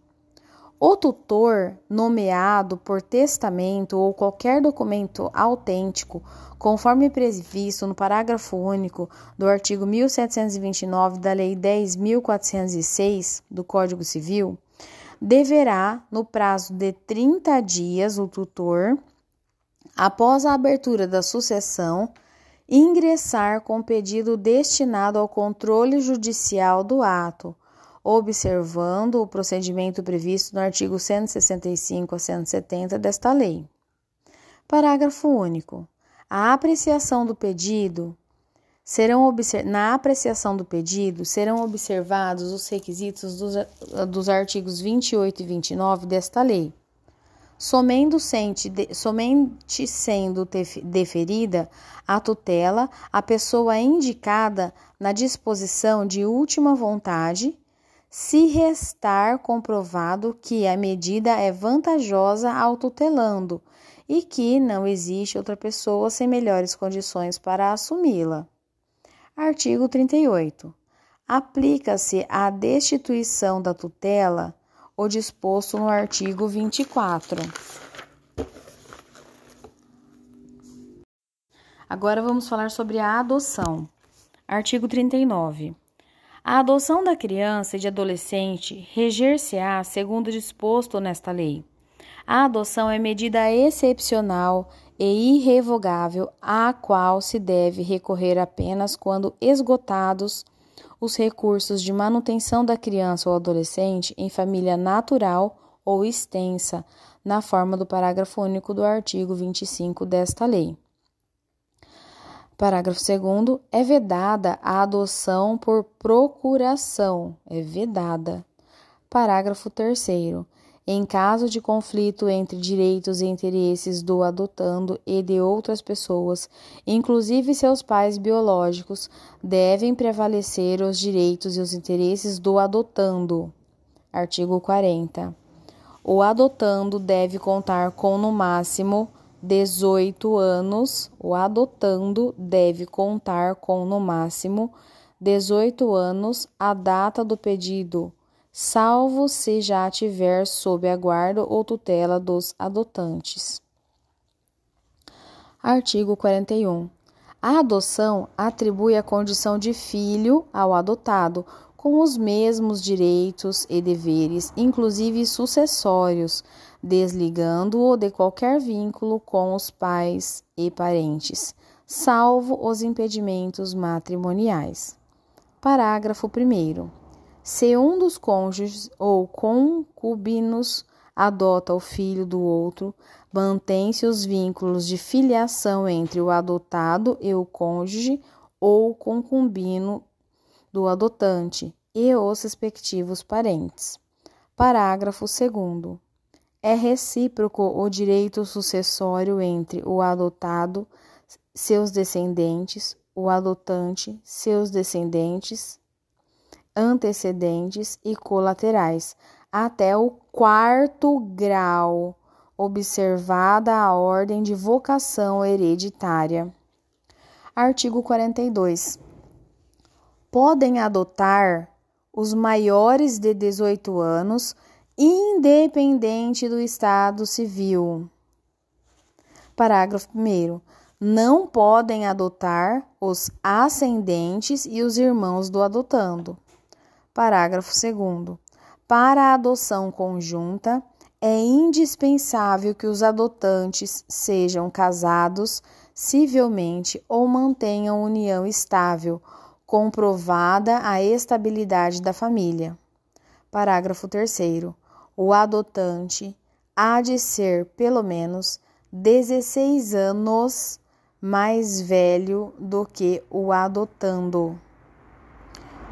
O tutor, nomeado por testamento ou qualquer documento autêntico, conforme previsto no parágrafo único do artigo 1729 da Lei 10.406 do Código Civil, deverá, no prazo de 30 dias, o tutor, após a abertura da sucessão, ingressar com pedido destinado ao controle judicial do ato, observando o procedimento previsto no artigo 165 a 170 desta lei. Parágrafo único. A apreciação do pedido serão na apreciação do pedido serão observados os requisitos dos, dos artigos 28 e 29 desta lei. Somente, somente sendo deferida a tutela à pessoa indicada na disposição de última vontade, se restar comprovado que a medida é vantajosa ao tutelando e que não existe outra pessoa sem melhores condições para assumi-la. Artigo 38. Aplica-se à destituição da tutela o disposto no artigo 24. Agora vamos falar sobre a adoção. Artigo 39. A adoção da criança e de adolescente reger-se-á segundo disposto nesta lei. A adoção é medida excepcional e irrevogável, à qual se deve recorrer apenas quando esgotados os recursos de manutenção da criança ou adolescente em família natural ou extensa, na forma do parágrafo único do artigo 25 desta lei. Parágrafo 2 é vedada a adoção por procuração, é vedada. Parágrafo 3 em caso de conflito entre direitos e interesses do adotando e de outras pessoas, inclusive seus pais biológicos, devem prevalecer os direitos e os interesses do adotando. Artigo 40. O adotando deve contar com no máximo 18 anos. O adotando deve contar com no máximo 18 anos a data do pedido salvo se já tiver sob a guarda ou tutela dos adotantes. Artigo 41. A adoção atribui a condição de filho ao adotado, com os mesmos direitos e deveres, inclusive sucessórios, desligando-o de qualquer vínculo com os pais e parentes, salvo os impedimentos matrimoniais. Parágrafo 1. Se um dos cônjuges ou concubinos adota o filho do outro, mantém-se os vínculos de filiação entre o adotado e o cônjuge ou concubino do adotante e os respectivos parentes. Parágrafo 2. É recíproco o direito sucessório entre o adotado, seus descendentes, o adotante, seus descendentes antecedentes e colaterais, até o quarto grau, observada a ordem de vocação hereditária. Artigo 42. Podem adotar os maiores de 18 anos, independente do estado civil. Parágrafo 1. Não podem adotar os ascendentes e os irmãos do adotando. Parágrafo 2. Para a adoção conjunta, é indispensável que os adotantes sejam casados civilmente ou mantenham união estável, comprovada a estabilidade da família. Parágrafo 3. O adotante há de ser, pelo menos, 16 anos mais velho do que o adotando.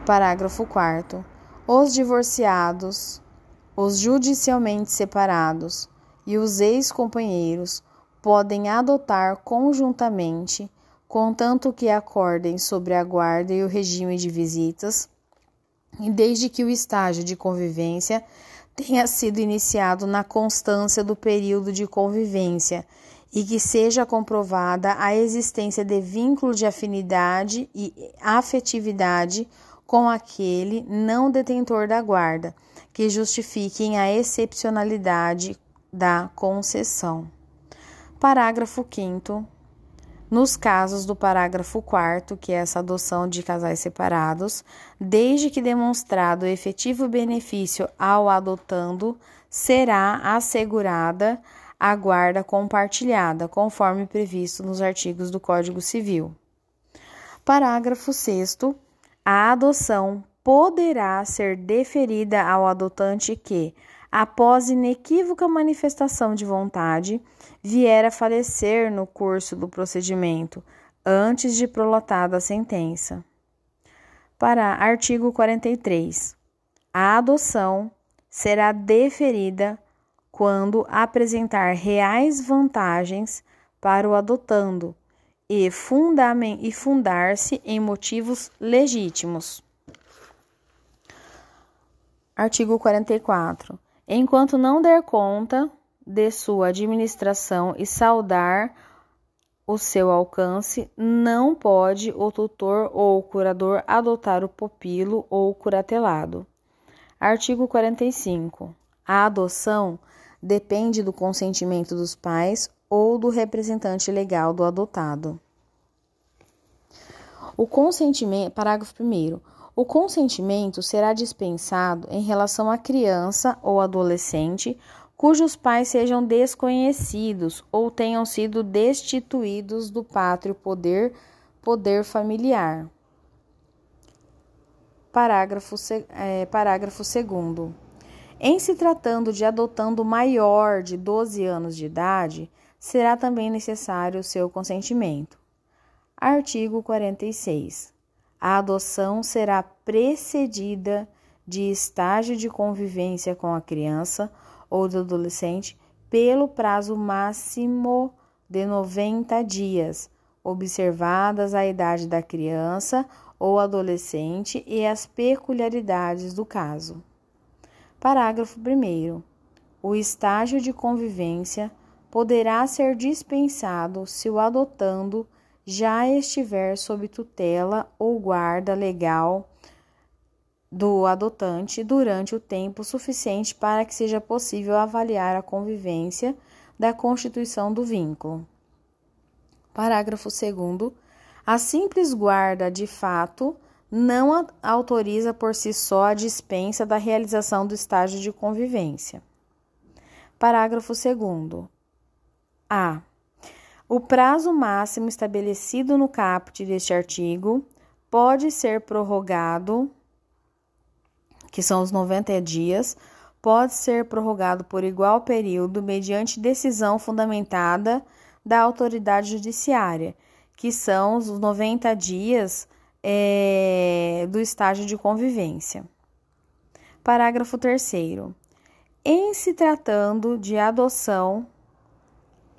Parágrafo 4. Os divorciados, os judicialmente separados e os ex-companheiros podem adotar conjuntamente, contanto que acordem sobre a guarda e o regime de visitas, e desde que o estágio de convivência tenha sido iniciado na constância do período de convivência e que seja comprovada a existência de vínculo de afinidade e afetividade com aquele não detentor da guarda, que justifiquem a excepcionalidade da concessão. Parágrafo 5. Nos casos do parágrafo 4, que é essa adoção de casais separados, desde que demonstrado efetivo benefício ao adotando, será assegurada a guarda compartilhada, conforme previsto nos artigos do Código Civil. Parágrafo 6 a adoção poderá ser deferida ao adotante que, após inequívoca manifestação de vontade, vier a falecer no curso do procedimento, antes de prolatada a sentença. Para artigo 43. A adoção será deferida quando apresentar reais vantagens para o adotando, e, e fundar-se em motivos legítimos. Artigo 44. Enquanto não der conta de sua administração e saudar o seu alcance, não pode o tutor ou o curador adotar o pupilo ou o curatelado. Artigo 45. A adoção depende do consentimento dos pais ou do representante legal do adotado. O consentimento, parágrafo 1 o consentimento será dispensado em relação à criança ou adolescente cujos pais sejam desconhecidos ou tenham sido destituídos do pátrio poder, poder familiar. Parágrafo, é, parágrafo 2. Em se tratando de adotando maior de 12 anos de idade, será também necessário o seu consentimento. Artigo 46. A adoção será precedida de estágio de convivência com a criança ou do adolescente pelo prazo máximo de 90 dias, observadas a idade da criança ou adolescente e as peculiaridades do caso. Parágrafo 1. O estágio de convivência poderá ser dispensado se o adotando já estiver sob tutela ou guarda legal do adotante durante o tempo suficiente para que seja possível avaliar a convivência da constituição do vínculo. Parágrafo 2. A simples guarda de fato não autoriza por si só a dispensa da realização do estágio de convivência. Parágrafo 2. A. O prazo máximo estabelecido no caput deste artigo pode ser prorrogado, que são os 90 dias, pode ser prorrogado por igual período mediante decisão fundamentada da autoridade judiciária, que são os 90 dias é, do estágio de convivência. Parágrafo 3. Em se tratando de adoção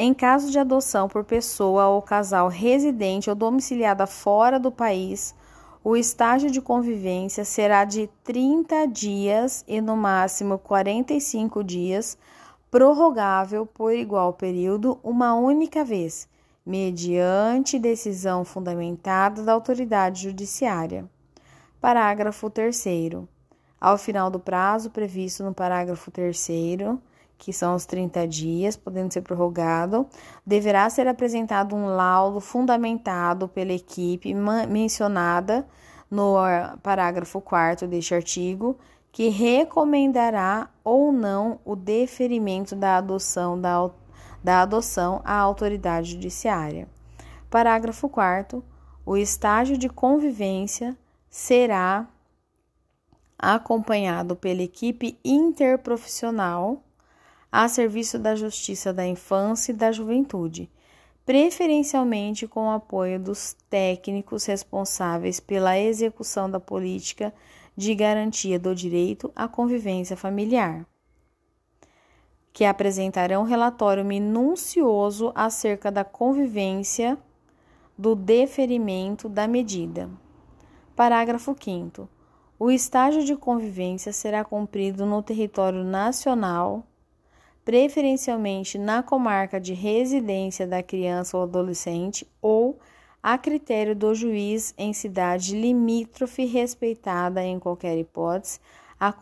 em caso de adoção por pessoa ou casal residente ou domiciliada fora do país, o estágio de convivência será de 30 dias e no máximo 45 dias, prorrogável por igual período uma única vez, mediante decisão fundamentada da autoridade judiciária. Parágrafo 3. Ao final do prazo previsto no parágrafo 3 que são os 30 dias, podendo ser prorrogado, deverá ser apresentado um laudo fundamentado pela equipe mencionada no parágrafo 4 deste artigo, que recomendará ou não o deferimento da adoção da, da adoção à autoridade judiciária. Parágrafo 4 o estágio de convivência será acompanhado pela equipe interprofissional a serviço da Justiça da Infância e da Juventude, preferencialmente com o apoio dos técnicos responsáveis pela execução da política de garantia do direito à convivência familiar, que apresentarão relatório minucioso acerca da convivência do deferimento da medida. Parágrafo 5. O estágio de convivência será cumprido no território nacional preferencialmente na comarca de residência da criança ou adolescente ou a critério do juiz em cidade limítrofe, respeitada em qualquer hipótese a,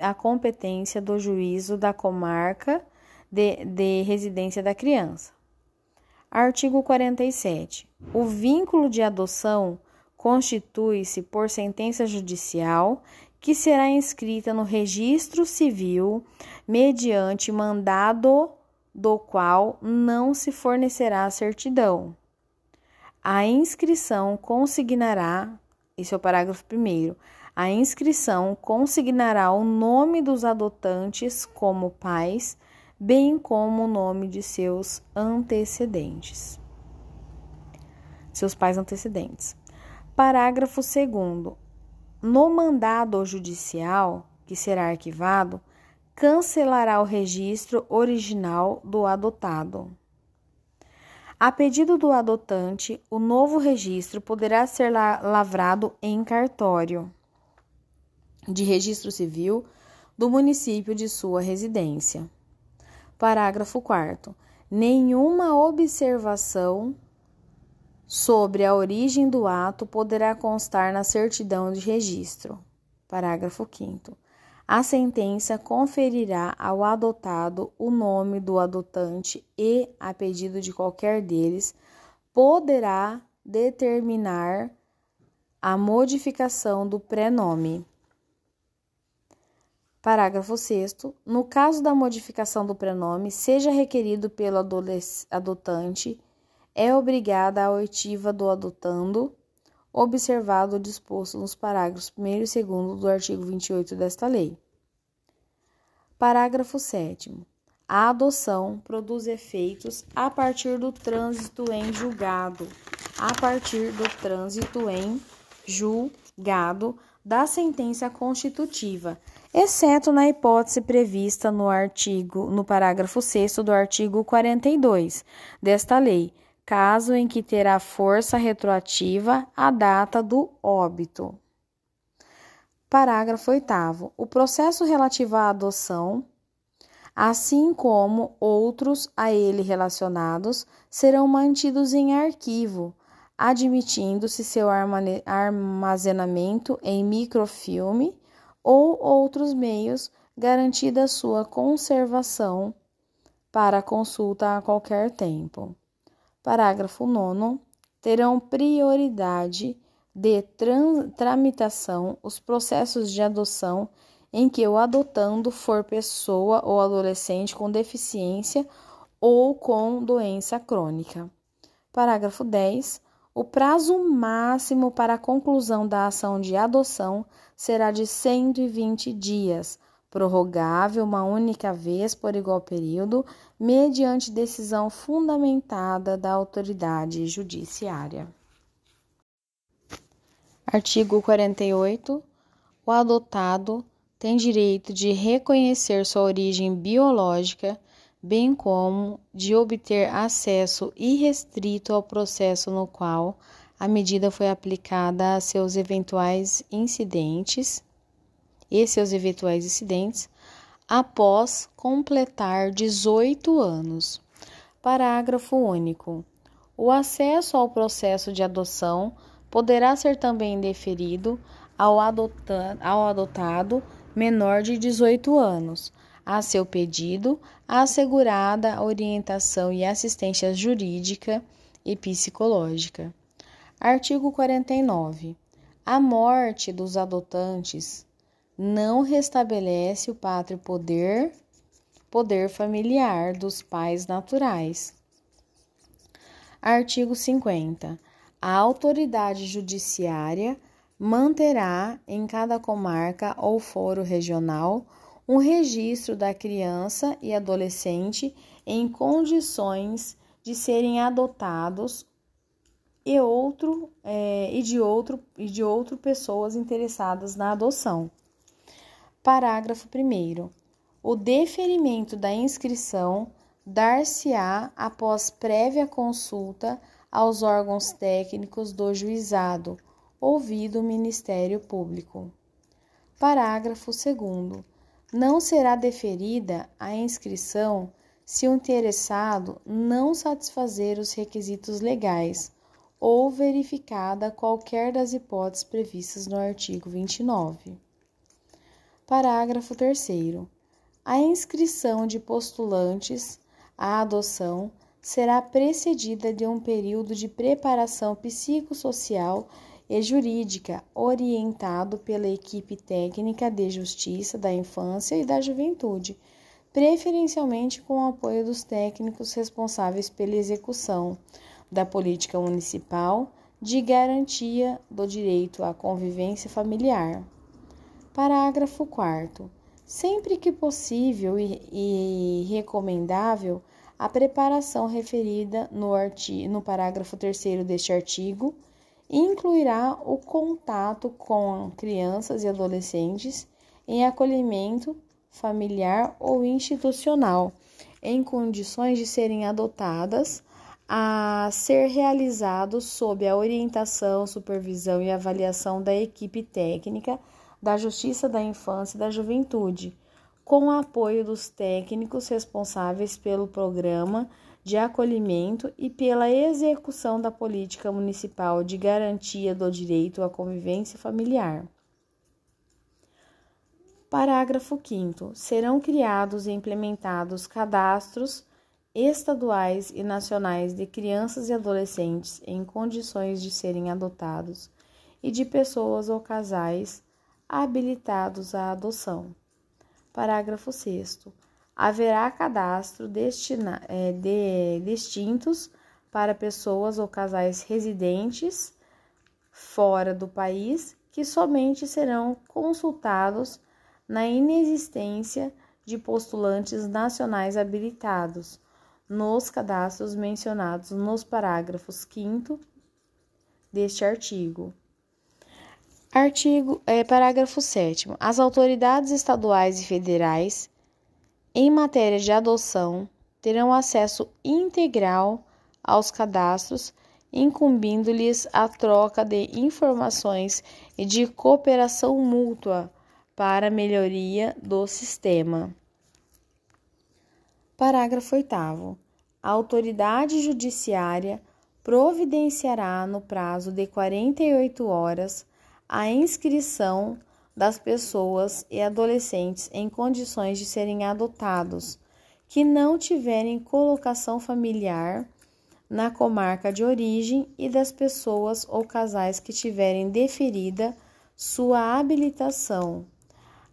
a competência do juízo da comarca de, de residência da criança. Artigo 47. O vínculo de adoção constitui-se por sentença judicial que será inscrita no registro civil mediante mandado do qual não se fornecerá certidão. A inscrição consignará, esse é o parágrafo primeiro, a inscrição consignará o nome dos adotantes como pais, bem como o nome de seus antecedentes. Seus pais antecedentes. Parágrafo 2 no mandado judicial, que será arquivado, cancelará o registro original do adotado. A pedido do adotante, o novo registro poderá ser lavrado em cartório de registro civil do município de sua residência. Parágrafo 4. Nenhuma observação sobre a origem do ato poderá constar na certidão de registro. Parágrafo 5. A sentença conferirá ao adotado o nome do adotante e, a pedido de qualquer deles, poderá determinar a modificação do prenome. Parágrafo 6. No caso da modificação do prenome, seja requerido pelo adotante, é obrigada a oitiva do adotando, observado o disposto nos parágrafos 1 e 2 do artigo 28 desta lei. Parágrafo 7. A adoção produz efeitos a partir do trânsito em julgado, a partir do trânsito em julgado da sentença constitutiva, exceto na hipótese prevista no artigo no parágrafo 6 do artigo 42 desta lei, caso em que terá força retroativa a data do óbito. Parágrafo 8. O processo relativo à adoção, assim como outros a ele relacionados, serão mantidos em arquivo, admitindo-se seu armazenamento em microfilme ou outros meios, garantida sua conservação para consulta a qualquer tempo. Parágrafo 9. Terão prioridade de tramitação os processos de adoção em que o adotando for pessoa ou adolescente com deficiência ou com doença crônica. Parágrafo 10. O prazo máximo para a conclusão da ação de adoção será de 120 dias, prorrogável uma única vez por igual período, mediante decisão fundamentada da autoridade judiciária. Artigo 48. O adotado tem direito de reconhecer sua origem biológica, bem como de obter acesso irrestrito ao processo no qual a medida foi aplicada a seus eventuais incidentes e seus eventuais incidentes após completar 18 anos. Parágrafo único. O acesso ao processo de adoção poderá ser também deferido ao, adota ao adotado menor de 18 anos, a seu pedido, assegurada a orientação e assistência jurídica e psicológica. Artigo 49. A morte dos adotantes não restabelece o pátrio poder, poder familiar dos pais naturais. Artigo 50. A autoridade judiciária manterá em cada comarca ou foro regional um registro da criança e adolescente em condições de serem adotados e outro é, e de outro e de outro pessoas interessadas na adoção. Parágrafo 1. O deferimento da inscrição dar-se-á após prévia consulta aos órgãos técnicos do juizado, ouvido o Ministério Público. Parágrafo 2. Não será deferida a inscrição se o interessado não satisfazer os requisitos legais ou verificada qualquer das hipóteses previstas no artigo 29. Parágrafo 3. A inscrição de postulantes à adoção será precedida de um período de preparação psicossocial e jurídica orientado pela equipe técnica de justiça da infância e da juventude, preferencialmente com o apoio dos técnicos responsáveis pela execução da política municipal de garantia do direito à convivência familiar. Parágrafo 4. Sempre que possível e, recomendável, a preparação referida no, artigo, no parágrafo 3 deste artigo incluirá o contato com crianças e adolescentes em acolhimento familiar ou institucional, em condições de serem adotadas, a ser realizado sob a orientação, supervisão e avaliação da equipe técnica da Justiça da Infância e da Juventude, com o apoio dos técnicos responsáveis pelo programa de acolhimento e pela execução da política municipal de garantia do direito à convivência familiar. Parágrafo 5. Serão criados e implementados cadastros estaduais e nacionais de crianças e adolescentes em condições de serem adotados e de pessoas ou casais habilitados à adoção. Parágrafo 6 haverá cadastro destina, é, de, distintos para pessoas ou casais residentes fora do país que somente serão consultados na inexistência de postulantes nacionais habilitados nos cadastros mencionados nos parágrafos 5 deste artigo. Artigo é, parágrafo 7 As autoridades estaduais e federais em matéria de adoção terão acesso integral aos cadastros, incumbindo-lhes a troca de informações e de cooperação mútua para melhoria do sistema. Parágrafo 8. A autoridade judiciária providenciará no prazo de 48 horas a inscrição das pessoas e adolescentes em condições de serem adotados que não tiverem colocação familiar na comarca de origem e das pessoas ou casais que tiverem deferida sua habilitação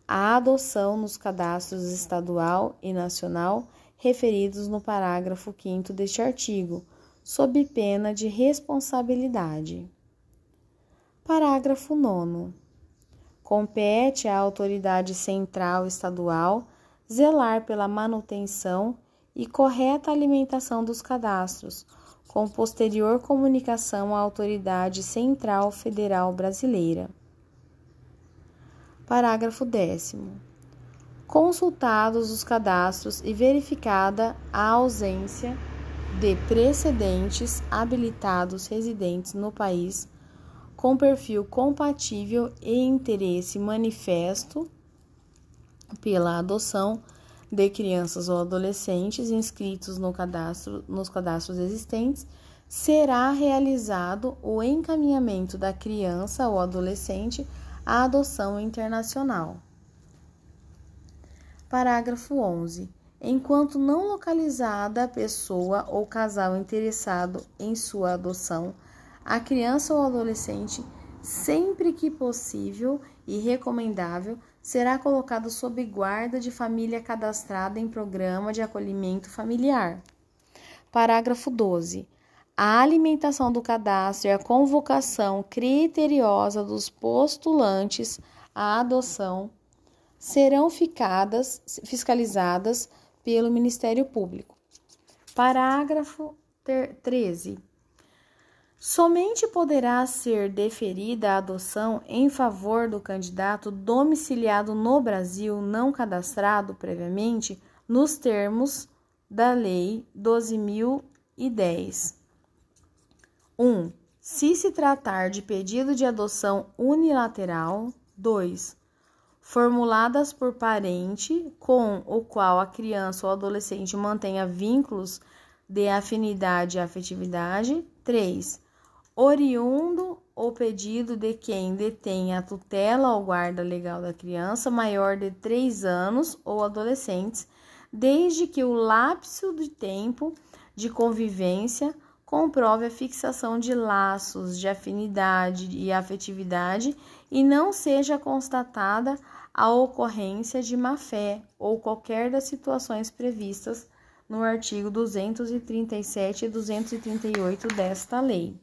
à adoção nos cadastros estadual e nacional referidos no parágrafo 5 deste artigo, sob pena de responsabilidade. Parágrafo 9. Compete à autoridade central estadual zelar pela manutenção e correta alimentação dos cadastros, com posterior comunicação à autoridade central federal brasileira. Parágrafo 10. Consultados os cadastros e verificada a ausência de precedentes habilitados residentes no país com perfil compatível e interesse manifesto pela adoção de crianças ou adolescentes inscritos no cadastro, nos cadastros existentes, será realizado o encaminhamento da criança ou adolescente à adoção internacional. Parágrafo 11. Enquanto não localizada a pessoa ou casal interessado em sua adoção, a criança ou adolescente, sempre que possível e recomendável, será colocado sob guarda de família cadastrada em programa de acolhimento familiar. Parágrafo 12. A alimentação do cadastro e a convocação criteriosa dos postulantes à adoção serão ficadas, fiscalizadas pelo Ministério Público. Parágrafo 13. Somente poderá ser deferida a adoção em favor do candidato domiciliado no Brasil não cadastrado previamente nos termos da Lei 12.010. 1. Um, se se tratar de pedido de adoção unilateral. 2. Formuladas por parente com o qual a criança ou adolescente mantenha vínculos de afinidade e afetividade. 3 oriundo ou pedido de quem detém a tutela ou guarda legal da criança maior de 3 anos ou adolescentes, desde que o lapso de tempo de convivência comprove a fixação de laços de afinidade e afetividade e não seja constatada a ocorrência de má-fé ou qualquer das situações previstas no artigo 237 e 238 desta lei.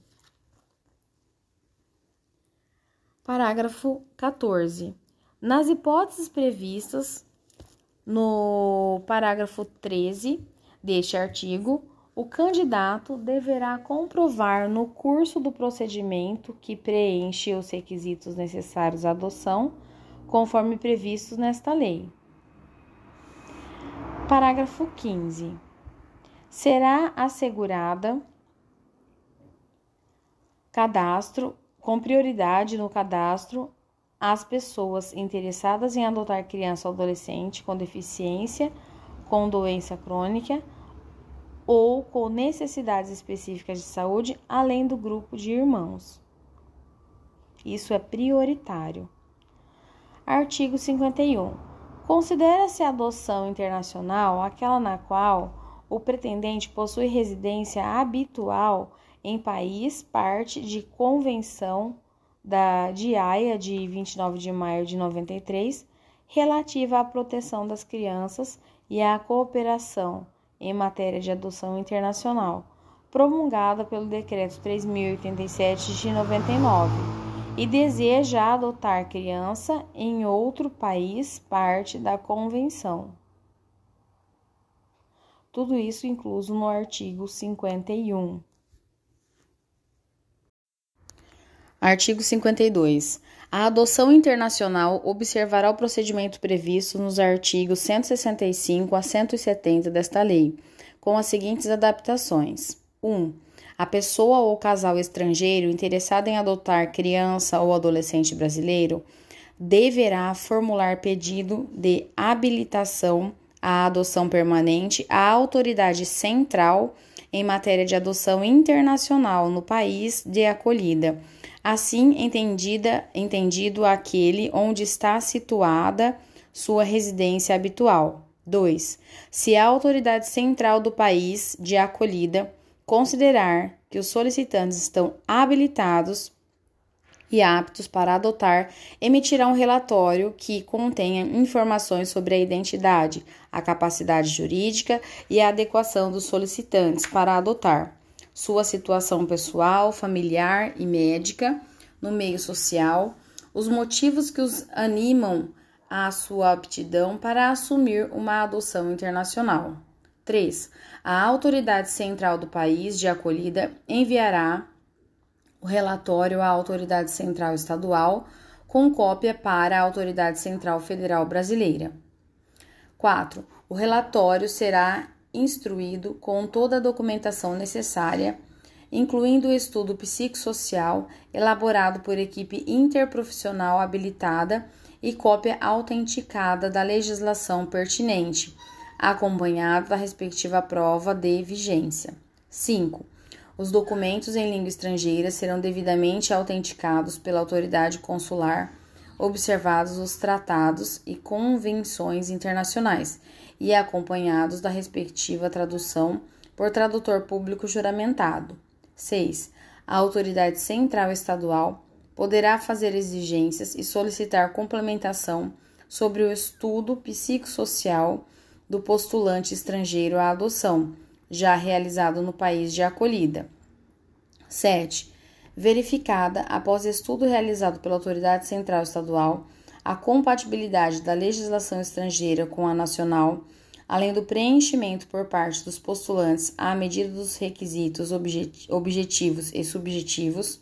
Parágrafo 14. Nas hipóteses previstas no parágrafo 13 deste artigo, o candidato deverá comprovar no curso do procedimento que preenche os requisitos necessários à adoção, conforme previstos nesta lei. Parágrafo 15. Será assegurada cadastro com prioridade no cadastro as pessoas interessadas em adotar criança ou adolescente com deficiência, com doença crônica ou com necessidades específicas de saúde, além do grupo de irmãos. Isso é prioritário. Artigo 51. Considera-se adoção internacional aquela na qual o pretendente possui residência habitual em país parte de convenção da de de 29 de maio de 93 relativa à proteção das crianças e à cooperação em matéria de adoção internacional, promulgada pelo Decreto 3087 de 99, e deseja adotar criança em outro país parte da convenção. Tudo isso incluso no artigo 51. Artigo 52. A adoção internacional observará o procedimento previsto nos artigos 165 a 170 desta lei, com as seguintes adaptações: 1. A pessoa ou casal estrangeiro interessado em adotar criança ou adolescente brasileiro deverá formular pedido de habilitação à adoção permanente à autoridade central em matéria de adoção internacional no país de acolhida assim entendida, entendido aquele onde está situada sua residência habitual. 2. Se a autoridade central do país de acolhida considerar que os solicitantes estão habilitados e aptos para adotar, emitirá um relatório que contenha informações sobre a identidade, a capacidade jurídica e a adequação dos solicitantes para adotar sua situação pessoal, familiar e médica no meio social, os motivos que os animam à sua aptidão para assumir uma adoção internacional. 3. A autoridade central do país de acolhida enviará o relatório à autoridade central estadual com cópia para a autoridade central federal brasileira. 4. O relatório será instruído com toda a documentação necessária, incluindo o estudo psicossocial elaborado por equipe interprofissional habilitada e cópia autenticada da legislação pertinente, acompanhado da respectiva prova de vigência. 5. Os documentos em língua estrangeira serão devidamente autenticados pela autoridade consular, observados os tratados e convenções internacionais e acompanhados da respectiva tradução por tradutor público juramentado. 6. A autoridade central estadual poderá fazer exigências e solicitar complementação sobre o estudo psicossocial do postulante estrangeiro à adoção, já realizado no país de acolhida. 7. Verificada, após estudo realizado pela autoridade central estadual, a compatibilidade da legislação estrangeira com a nacional, além do preenchimento por parte dos postulantes à medida dos requisitos objetivos e subjetivos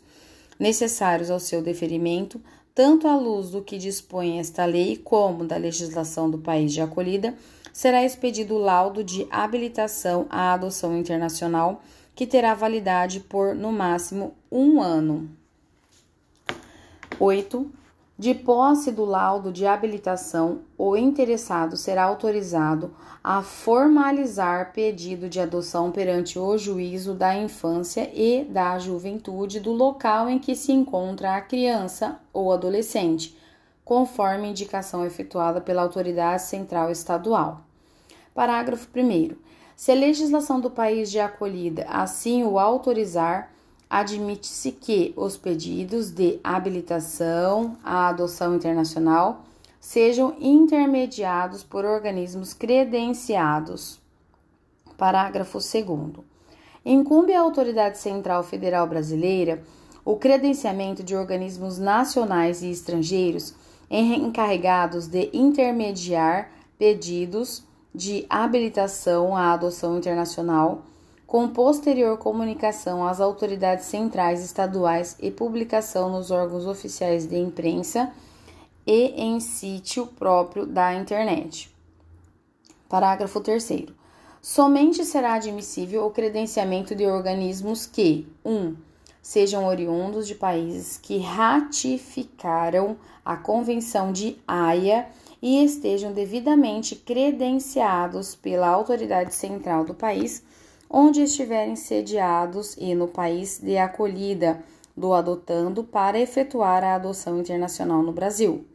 necessários ao seu deferimento, tanto à luz do que dispõe esta lei como da legislação do país de acolhida, será expedido o laudo de habilitação à adoção internacional, que terá validade por, no máximo, um ano. 8. De posse do laudo de habilitação, o interessado será autorizado a formalizar pedido de adoção perante o juízo da infância e da juventude do local em que se encontra a criança ou adolescente, conforme indicação efetuada pela autoridade central estadual. Parágrafo 1. Se a legislação do país de acolhida assim o autorizar, admite-se que os pedidos de habilitação à adoção internacional sejam intermediados por organismos credenciados. Parágrafo 2. Incumbe à Autoridade Central Federal Brasileira o credenciamento de organismos nacionais e estrangeiros encarregados de intermediar pedidos de habilitação à adoção internacional com posterior comunicação às autoridades centrais estaduais e publicação nos órgãos oficiais de imprensa e em sítio próprio da internet. Parágrafo 3. Somente será admissível o credenciamento de organismos que 1. Um, sejam oriundos de países que ratificaram a Convenção de Haia e estejam devidamente credenciados pela autoridade central do país onde estiverem sediados e no país de acolhida do adotando para efetuar a adoção internacional no Brasil.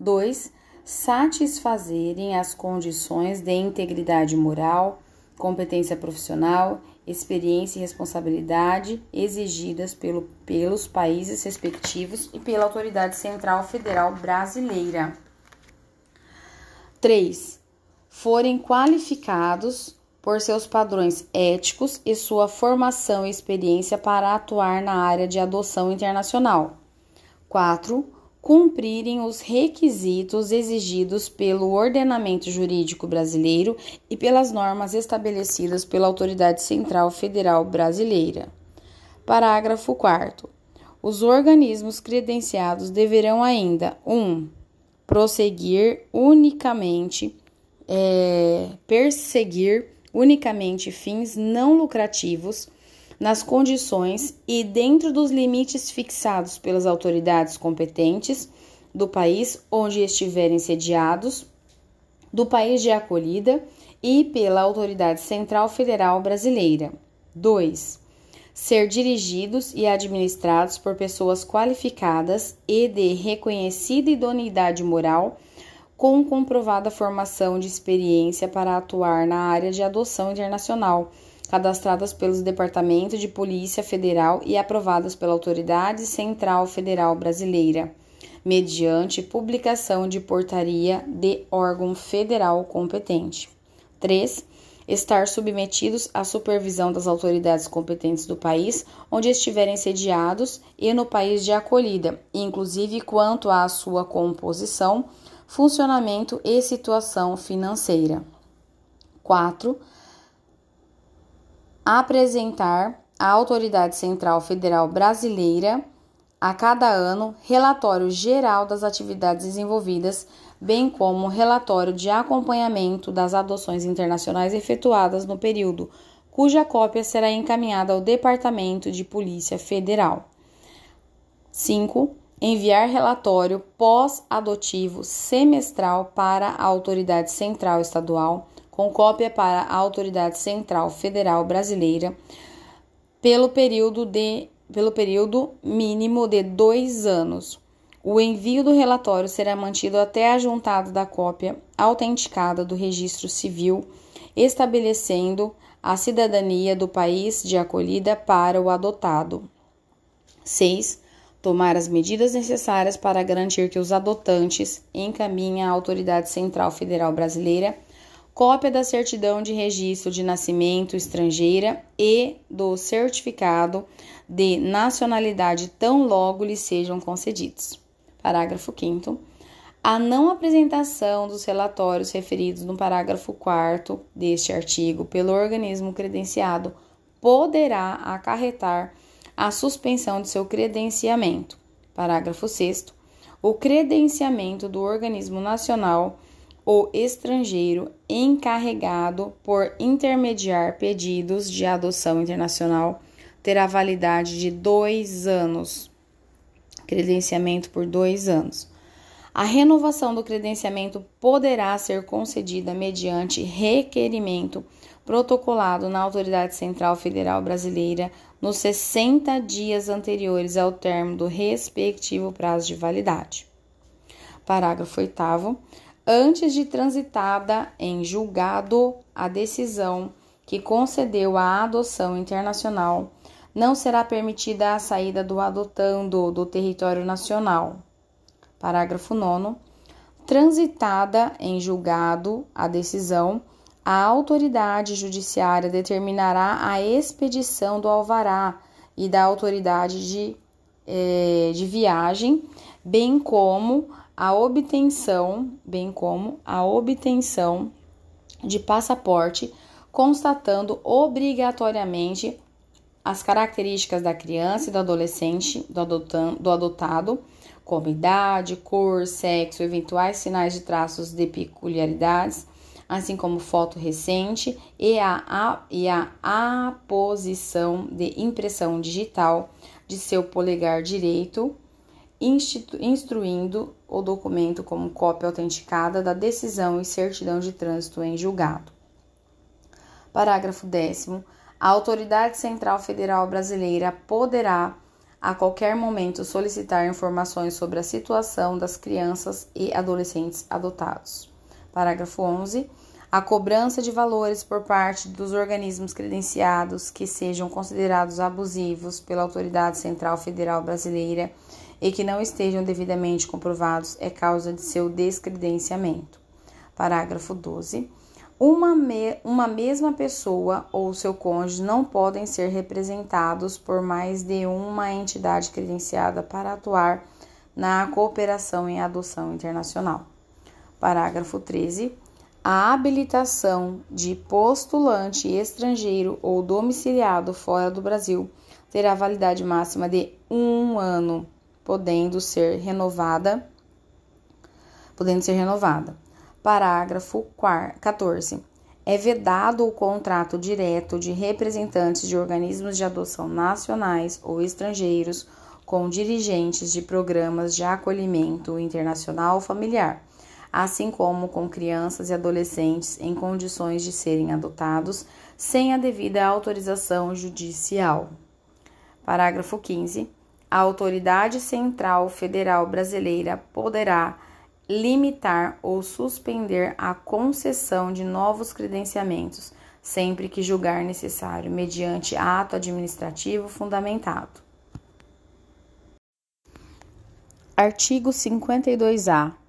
2. Satisfazerem as condições de integridade moral, competência profissional experiência e responsabilidade exigidas pelo, pelos países respectivos e pela autoridade central federal brasileira. 3. Forem qualificados por seus padrões éticos e sua formação e experiência para atuar na área de adoção internacional. 4 cumprirem os requisitos exigidos pelo ordenamento jurídico brasileiro e pelas normas estabelecidas pela Autoridade Central Federal Brasileira. Parágrafo 4. Os organismos credenciados deverão ainda 1. Um, prosseguir unicamente, é, perseguir unicamente fins não lucrativos nas condições e dentro dos limites fixados pelas autoridades competentes do país onde estiverem sediados, do país de acolhida e pela autoridade central federal brasileira. 2. Ser dirigidos e administrados por pessoas qualificadas e de reconhecida idoneidade moral com comprovada formação de experiência para atuar na área de adoção internacional cadastradas pelos Departamentos de Polícia Federal e aprovadas pela Autoridade Central Federal Brasileira, mediante publicação de portaria de órgão federal competente. 3. Estar submetidos à supervisão das autoridades competentes do país onde estiverem sediados e no país de acolhida, inclusive quanto à sua composição, funcionamento e situação financeira. 4 apresentar à Autoridade Central Federal Brasileira a cada ano relatório geral das atividades desenvolvidas, bem como relatório de acompanhamento das adoções internacionais efetuadas no período, cuja cópia será encaminhada ao Departamento de Polícia Federal. 5. Enviar relatório pós-adotivo semestral para a Autoridade Central Estadual com cópia para a Autoridade Central Federal Brasileira pelo período, de, pelo período mínimo de dois anos. O envio do relatório será mantido até a juntada da cópia autenticada do registro civil, estabelecendo a cidadania do país de acolhida para o adotado. 6. Tomar as medidas necessárias para garantir que os adotantes encaminhem à Autoridade Central Federal Brasileira cópia da certidão de registro de nascimento estrangeira e do certificado de nacionalidade tão logo lhe sejam concedidos. Parágrafo 5 a não apresentação dos relatórios referidos no parágrafo 4 deste artigo pelo organismo credenciado poderá acarretar a suspensão de seu credenciamento. Parágrafo 6 o credenciamento do organismo nacional ou estrangeiro encarregado por intermediar pedidos de adoção internacional terá validade de dois anos. Credenciamento por dois anos. A renovação do credenciamento poderá ser concedida mediante requerimento protocolado na Autoridade Central Federal Brasileira nos 60 dias anteriores ao termo do respectivo prazo de validade. Parágrafo 8 antes de transitada em julgado a decisão que concedeu a adoção internacional, não será permitida a saída do adotando do território nacional. Parágrafo 9. Transitada em julgado a decisão, a autoridade judiciária determinará a expedição do alvará e da autoridade de, eh, de viagem, bem como a obtenção, bem como a obtenção de passaporte, constatando obrigatoriamente as características da criança e do adolescente, do, do adotado, como idade, cor, sexo, eventuais sinais de traços de peculiaridades, assim como foto recente e a, a, e a aposição de impressão digital de seu polegar direito, instruindo o documento como cópia autenticada da decisão e certidão de trânsito em julgado. Parágrafo 10. A Autoridade Central Federal Brasileira poderá, a qualquer momento, solicitar informações sobre a situação das crianças e adolescentes adotados. Parágrafo 11 a cobrança de valores por parte dos organismos credenciados que sejam considerados abusivos pela Autoridade Central Federal Brasileira e que não estejam devidamente comprovados é causa de seu descredenciamento. Parágrafo 12. Uma, me uma mesma pessoa ou seu cônjuge não podem ser representados por mais de uma entidade credenciada para atuar na cooperação em adoção internacional. Parágrafo 13 a habilitação de postulante estrangeiro ou domiciliado fora do Brasil terá validade máxima de um ano, podendo ser renovada. Podendo ser renovada. Parágrafo 14. É vedado o contrato direto de representantes de organismos de adoção nacionais ou estrangeiros com dirigentes de programas de acolhimento internacional familiar assim como com crianças e adolescentes em condições de serem adotados sem a devida autorização judicial. Parágrafo 15. A Autoridade Central Federal Brasileira poderá limitar ou suspender a concessão de novos credenciamentos, sempre que julgar necessário, mediante ato administrativo fundamentado. Artigo 52-A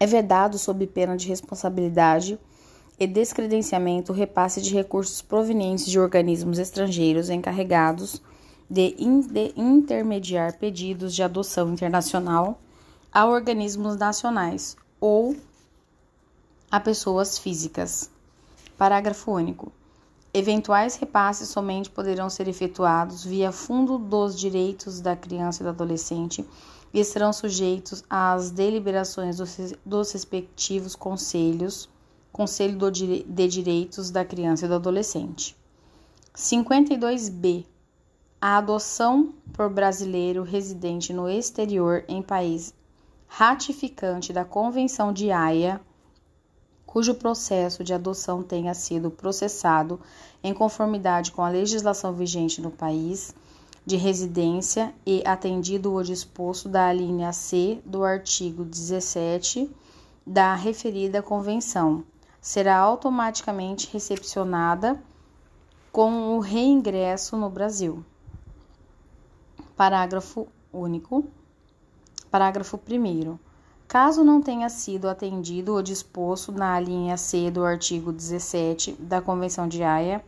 é vedado, sob pena de responsabilidade e descredenciamento, o repasse de recursos provenientes de organismos estrangeiros encarregados de, in, de intermediar pedidos de adoção internacional a organismos nacionais ou a pessoas físicas. Parágrafo único. Eventuais repasses somente poderão ser efetuados via Fundo dos Direitos da Criança e do Adolescente e estarão sujeitos às deliberações dos respectivos conselhos, Conselho de Direitos da Criança e do Adolescente. 52b. A adoção por brasileiro residente no exterior em país ratificante da Convenção de Haia, cujo processo de adoção tenha sido processado em conformidade com a legislação vigente no país, de residência e atendido o disposto da linha C do artigo 17 da referida convenção, será automaticamente recepcionada com o reingresso no Brasil. Parágrafo único. Parágrafo 1. Caso não tenha sido atendido o disposto na linha C do artigo 17 da Convenção de Haia,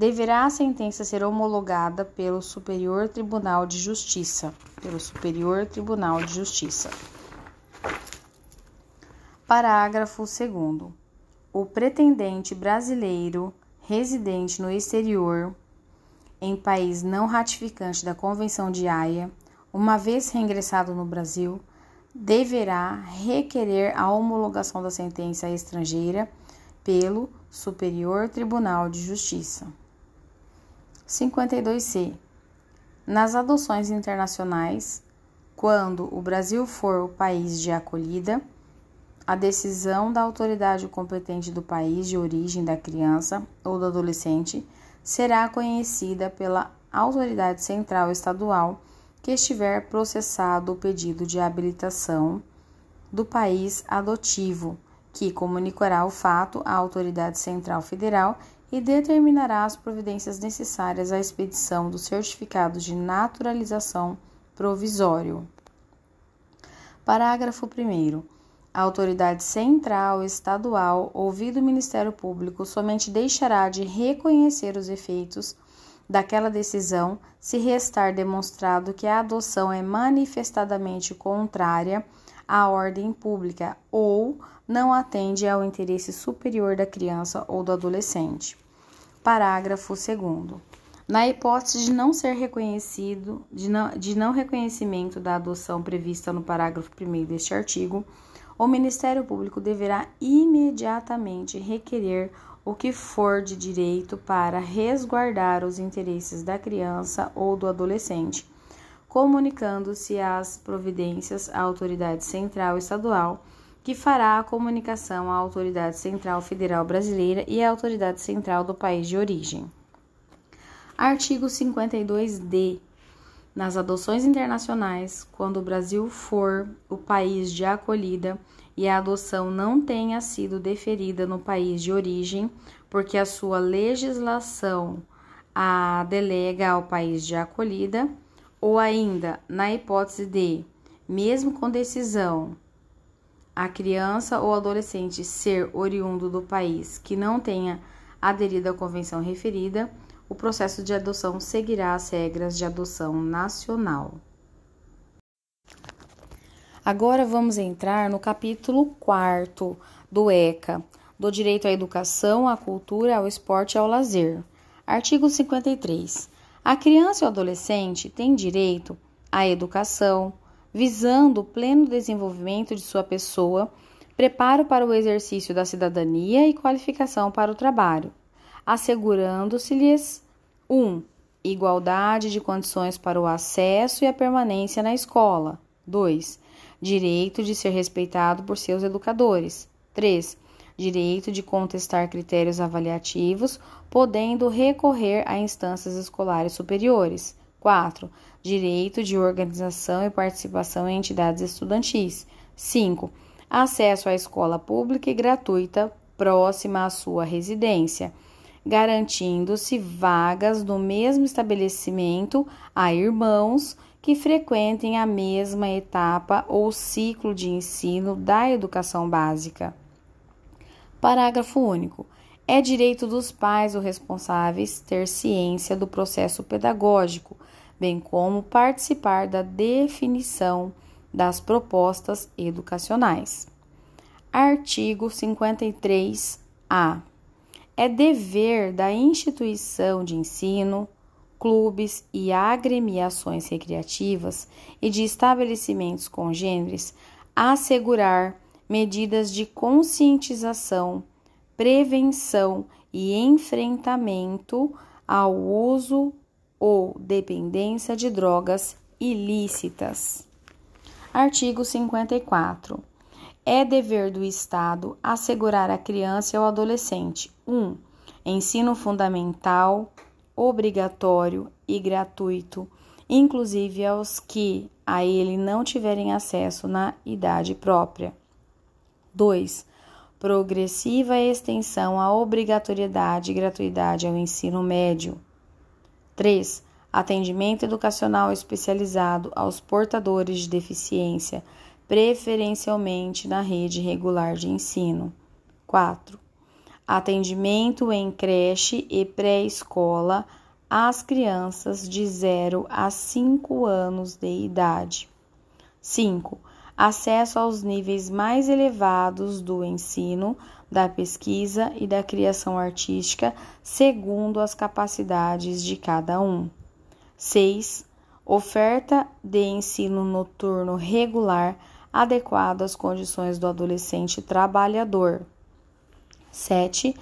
deverá a sentença ser homologada pelo Superior Tribunal de Justiça, pelo Superior Tribunal de Justiça. Parágrafo 2 O pretendente brasileiro residente no exterior em país não ratificante da Convenção de Haia, uma vez reingressado no Brasil, deverá requerer a homologação da sentença estrangeira pelo Superior Tribunal de Justiça. 52C. Nas adoções internacionais, quando o Brasil for o país de acolhida, a decisão da autoridade competente do país de origem da criança ou do adolescente será conhecida pela autoridade central estadual que estiver processado o pedido de habilitação do país adotivo, que comunicará o fato à autoridade central federal e determinará as providências necessárias à expedição do certificado de naturalização provisório. Parágrafo 1. A autoridade central estadual, ouvido o Ministério Público, somente deixará de reconhecer os efeitos daquela decisão se restar demonstrado que a adoção é manifestadamente contrária à ordem pública ou não atende ao interesse superior da criança ou do adolescente. Parágrafo 2. Na hipótese de não ser reconhecido, de não, de não reconhecimento da adoção prevista no parágrafo 1 deste artigo, o Ministério Público deverá imediatamente requerer o que for de direito para resguardar os interesses da criança ou do adolescente, comunicando-se as providências à autoridade central estadual, que fará a comunicação à autoridade central federal brasileira e à autoridade central do país de origem. Artigo 52d. Nas adoções internacionais, quando o Brasil for o país de acolhida, e a adoção não tenha sido deferida no país de origem, porque a sua legislação a delega ao país de acolhida, ou ainda, na hipótese de, mesmo com decisão, a criança ou adolescente ser oriundo do país que não tenha aderido à convenção referida, o processo de adoção seguirá as regras de adoção nacional. Agora vamos entrar no capítulo 4 do ECA, do direito à educação, à cultura, ao esporte e ao lazer. Artigo 53. A criança e o adolescente têm direito à educação, visando o pleno desenvolvimento de sua pessoa, preparo para o exercício da cidadania e qualificação para o trabalho, assegurando-se-lhes 1. Um, igualdade de condições para o acesso e a permanência na escola. 2 direito de ser respeitado por seus educadores. 3. Direito de contestar critérios avaliativos, podendo recorrer a instâncias escolares superiores. 4. Direito de organização e participação em entidades estudantis. 5. Acesso à escola pública e gratuita próxima à sua residência, garantindo-se vagas no mesmo estabelecimento a irmãos que frequentem a mesma etapa ou ciclo de ensino da educação básica. Parágrafo único. É direito dos pais ou responsáveis ter ciência do processo pedagógico, bem como participar da definição das propostas educacionais. Artigo 53-A. É dever da instituição de ensino, clubes e agremiações recreativas e de estabelecimentos congêneres assegurar medidas de conscientização, prevenção e enfrentamento ao uso ou dependência de drogas ilícitas. Artigo 54. É dever do Estado assegurar à criança e ao adolescente 1. Um, ensino fundamental, obrigatório e gratuito, inclusive aos que a ele não tiverem acesso na idade própria. 2. Progressiva extensão à obrigatoriedade e gratuidade ao ensino médio. 3. Atendimento educacional especializado aos portadores de deficiência, preferencialmente na rede regular de ensino. 4 atendimento em creche e pré-escola às crianças de 0 a 5 anos de idade. 5. Acesso aos níveis mais elevados do ensino, da pesquisa e da criação artística, segundo as capacidades de cada um. 6. Oferta de ensino noturno regular adequado às condições do adolescente trabalhador. 7.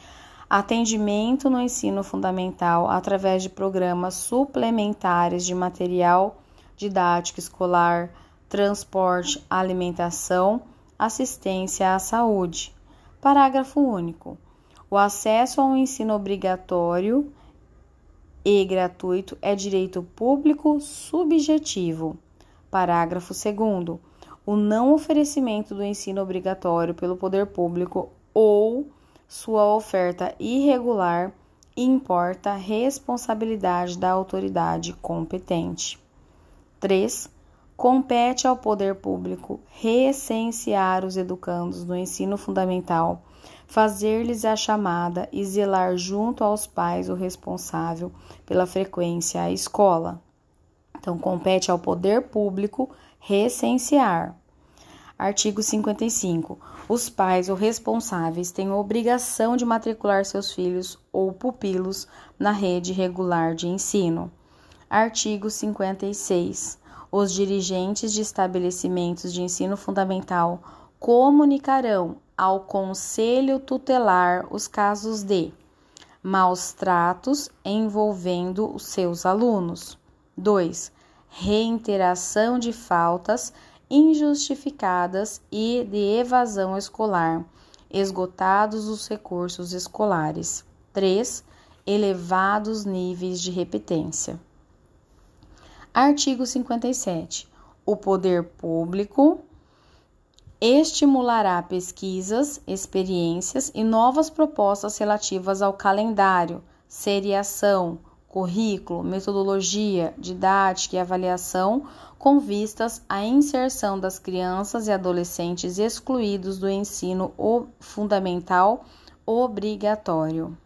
Atendimento no ensino fundamental através de programas suplementares de material didático escolar, transporte, alimentação, assistência à saúde. Parágrafo único. O acesso ao ensino obrigatório e gratuito é direito público subjetivo. Parágrafo 2. O não oferecimento do ensino obrigatório pelo poder público ou sua oferta irregular importa responsabilidade da autoridade competente. 3. Compete ao poder público recensear os educandos no ensino fundamental, fazer-lhes a chamada e zelar junto aos pais o responsável pela frequência à escola. Então, compete ao poder público recensear. Artigo 55. Os pais ou responsáveis têm obrigação de matricular seus filhos ou pupilos na rede regular de ensino. Artigo 56. Os dirigentes de estabelecimentos de ensino fundamental comunicarão ao Conselho Tutelar os casos de maus tratos envolvendo os seus alunos. 2. Reiteração de faltas injustificadas e de evasão escolar, esgotados os recursos escolares. 3. Elevados níveis de repetência. Artigo 57. O poder público estimulará pesquisas, experiências e novas propostas relativas ao calendário, seriação, currículo, metodologia, didática e avaliação, com vistas à inserção das crianças e adolescentes excluídos do ensino fundamental obrigatório.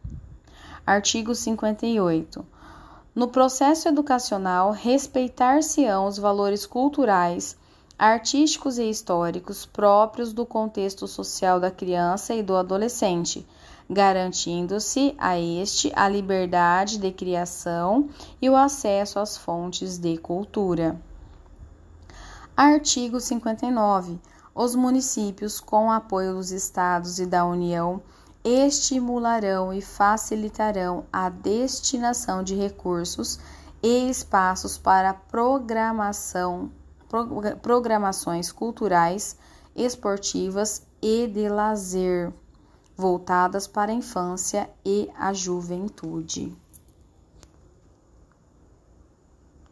Artigo 58. No processo educacional, respeitar-se-ão os valores culturais, artísticos e históricos próprios do contexto social da criança e do adolescente, garantindo-se a este a liberdade de criação e o acesso às fontes de cultura. Artigo 59. Os municípios, com apoio dos estados e da União, estimularão e facilitarão a destinação de recursos e espaços para programação, programações culturais, esportivas e de lazer voltadas para a infância e a juventude.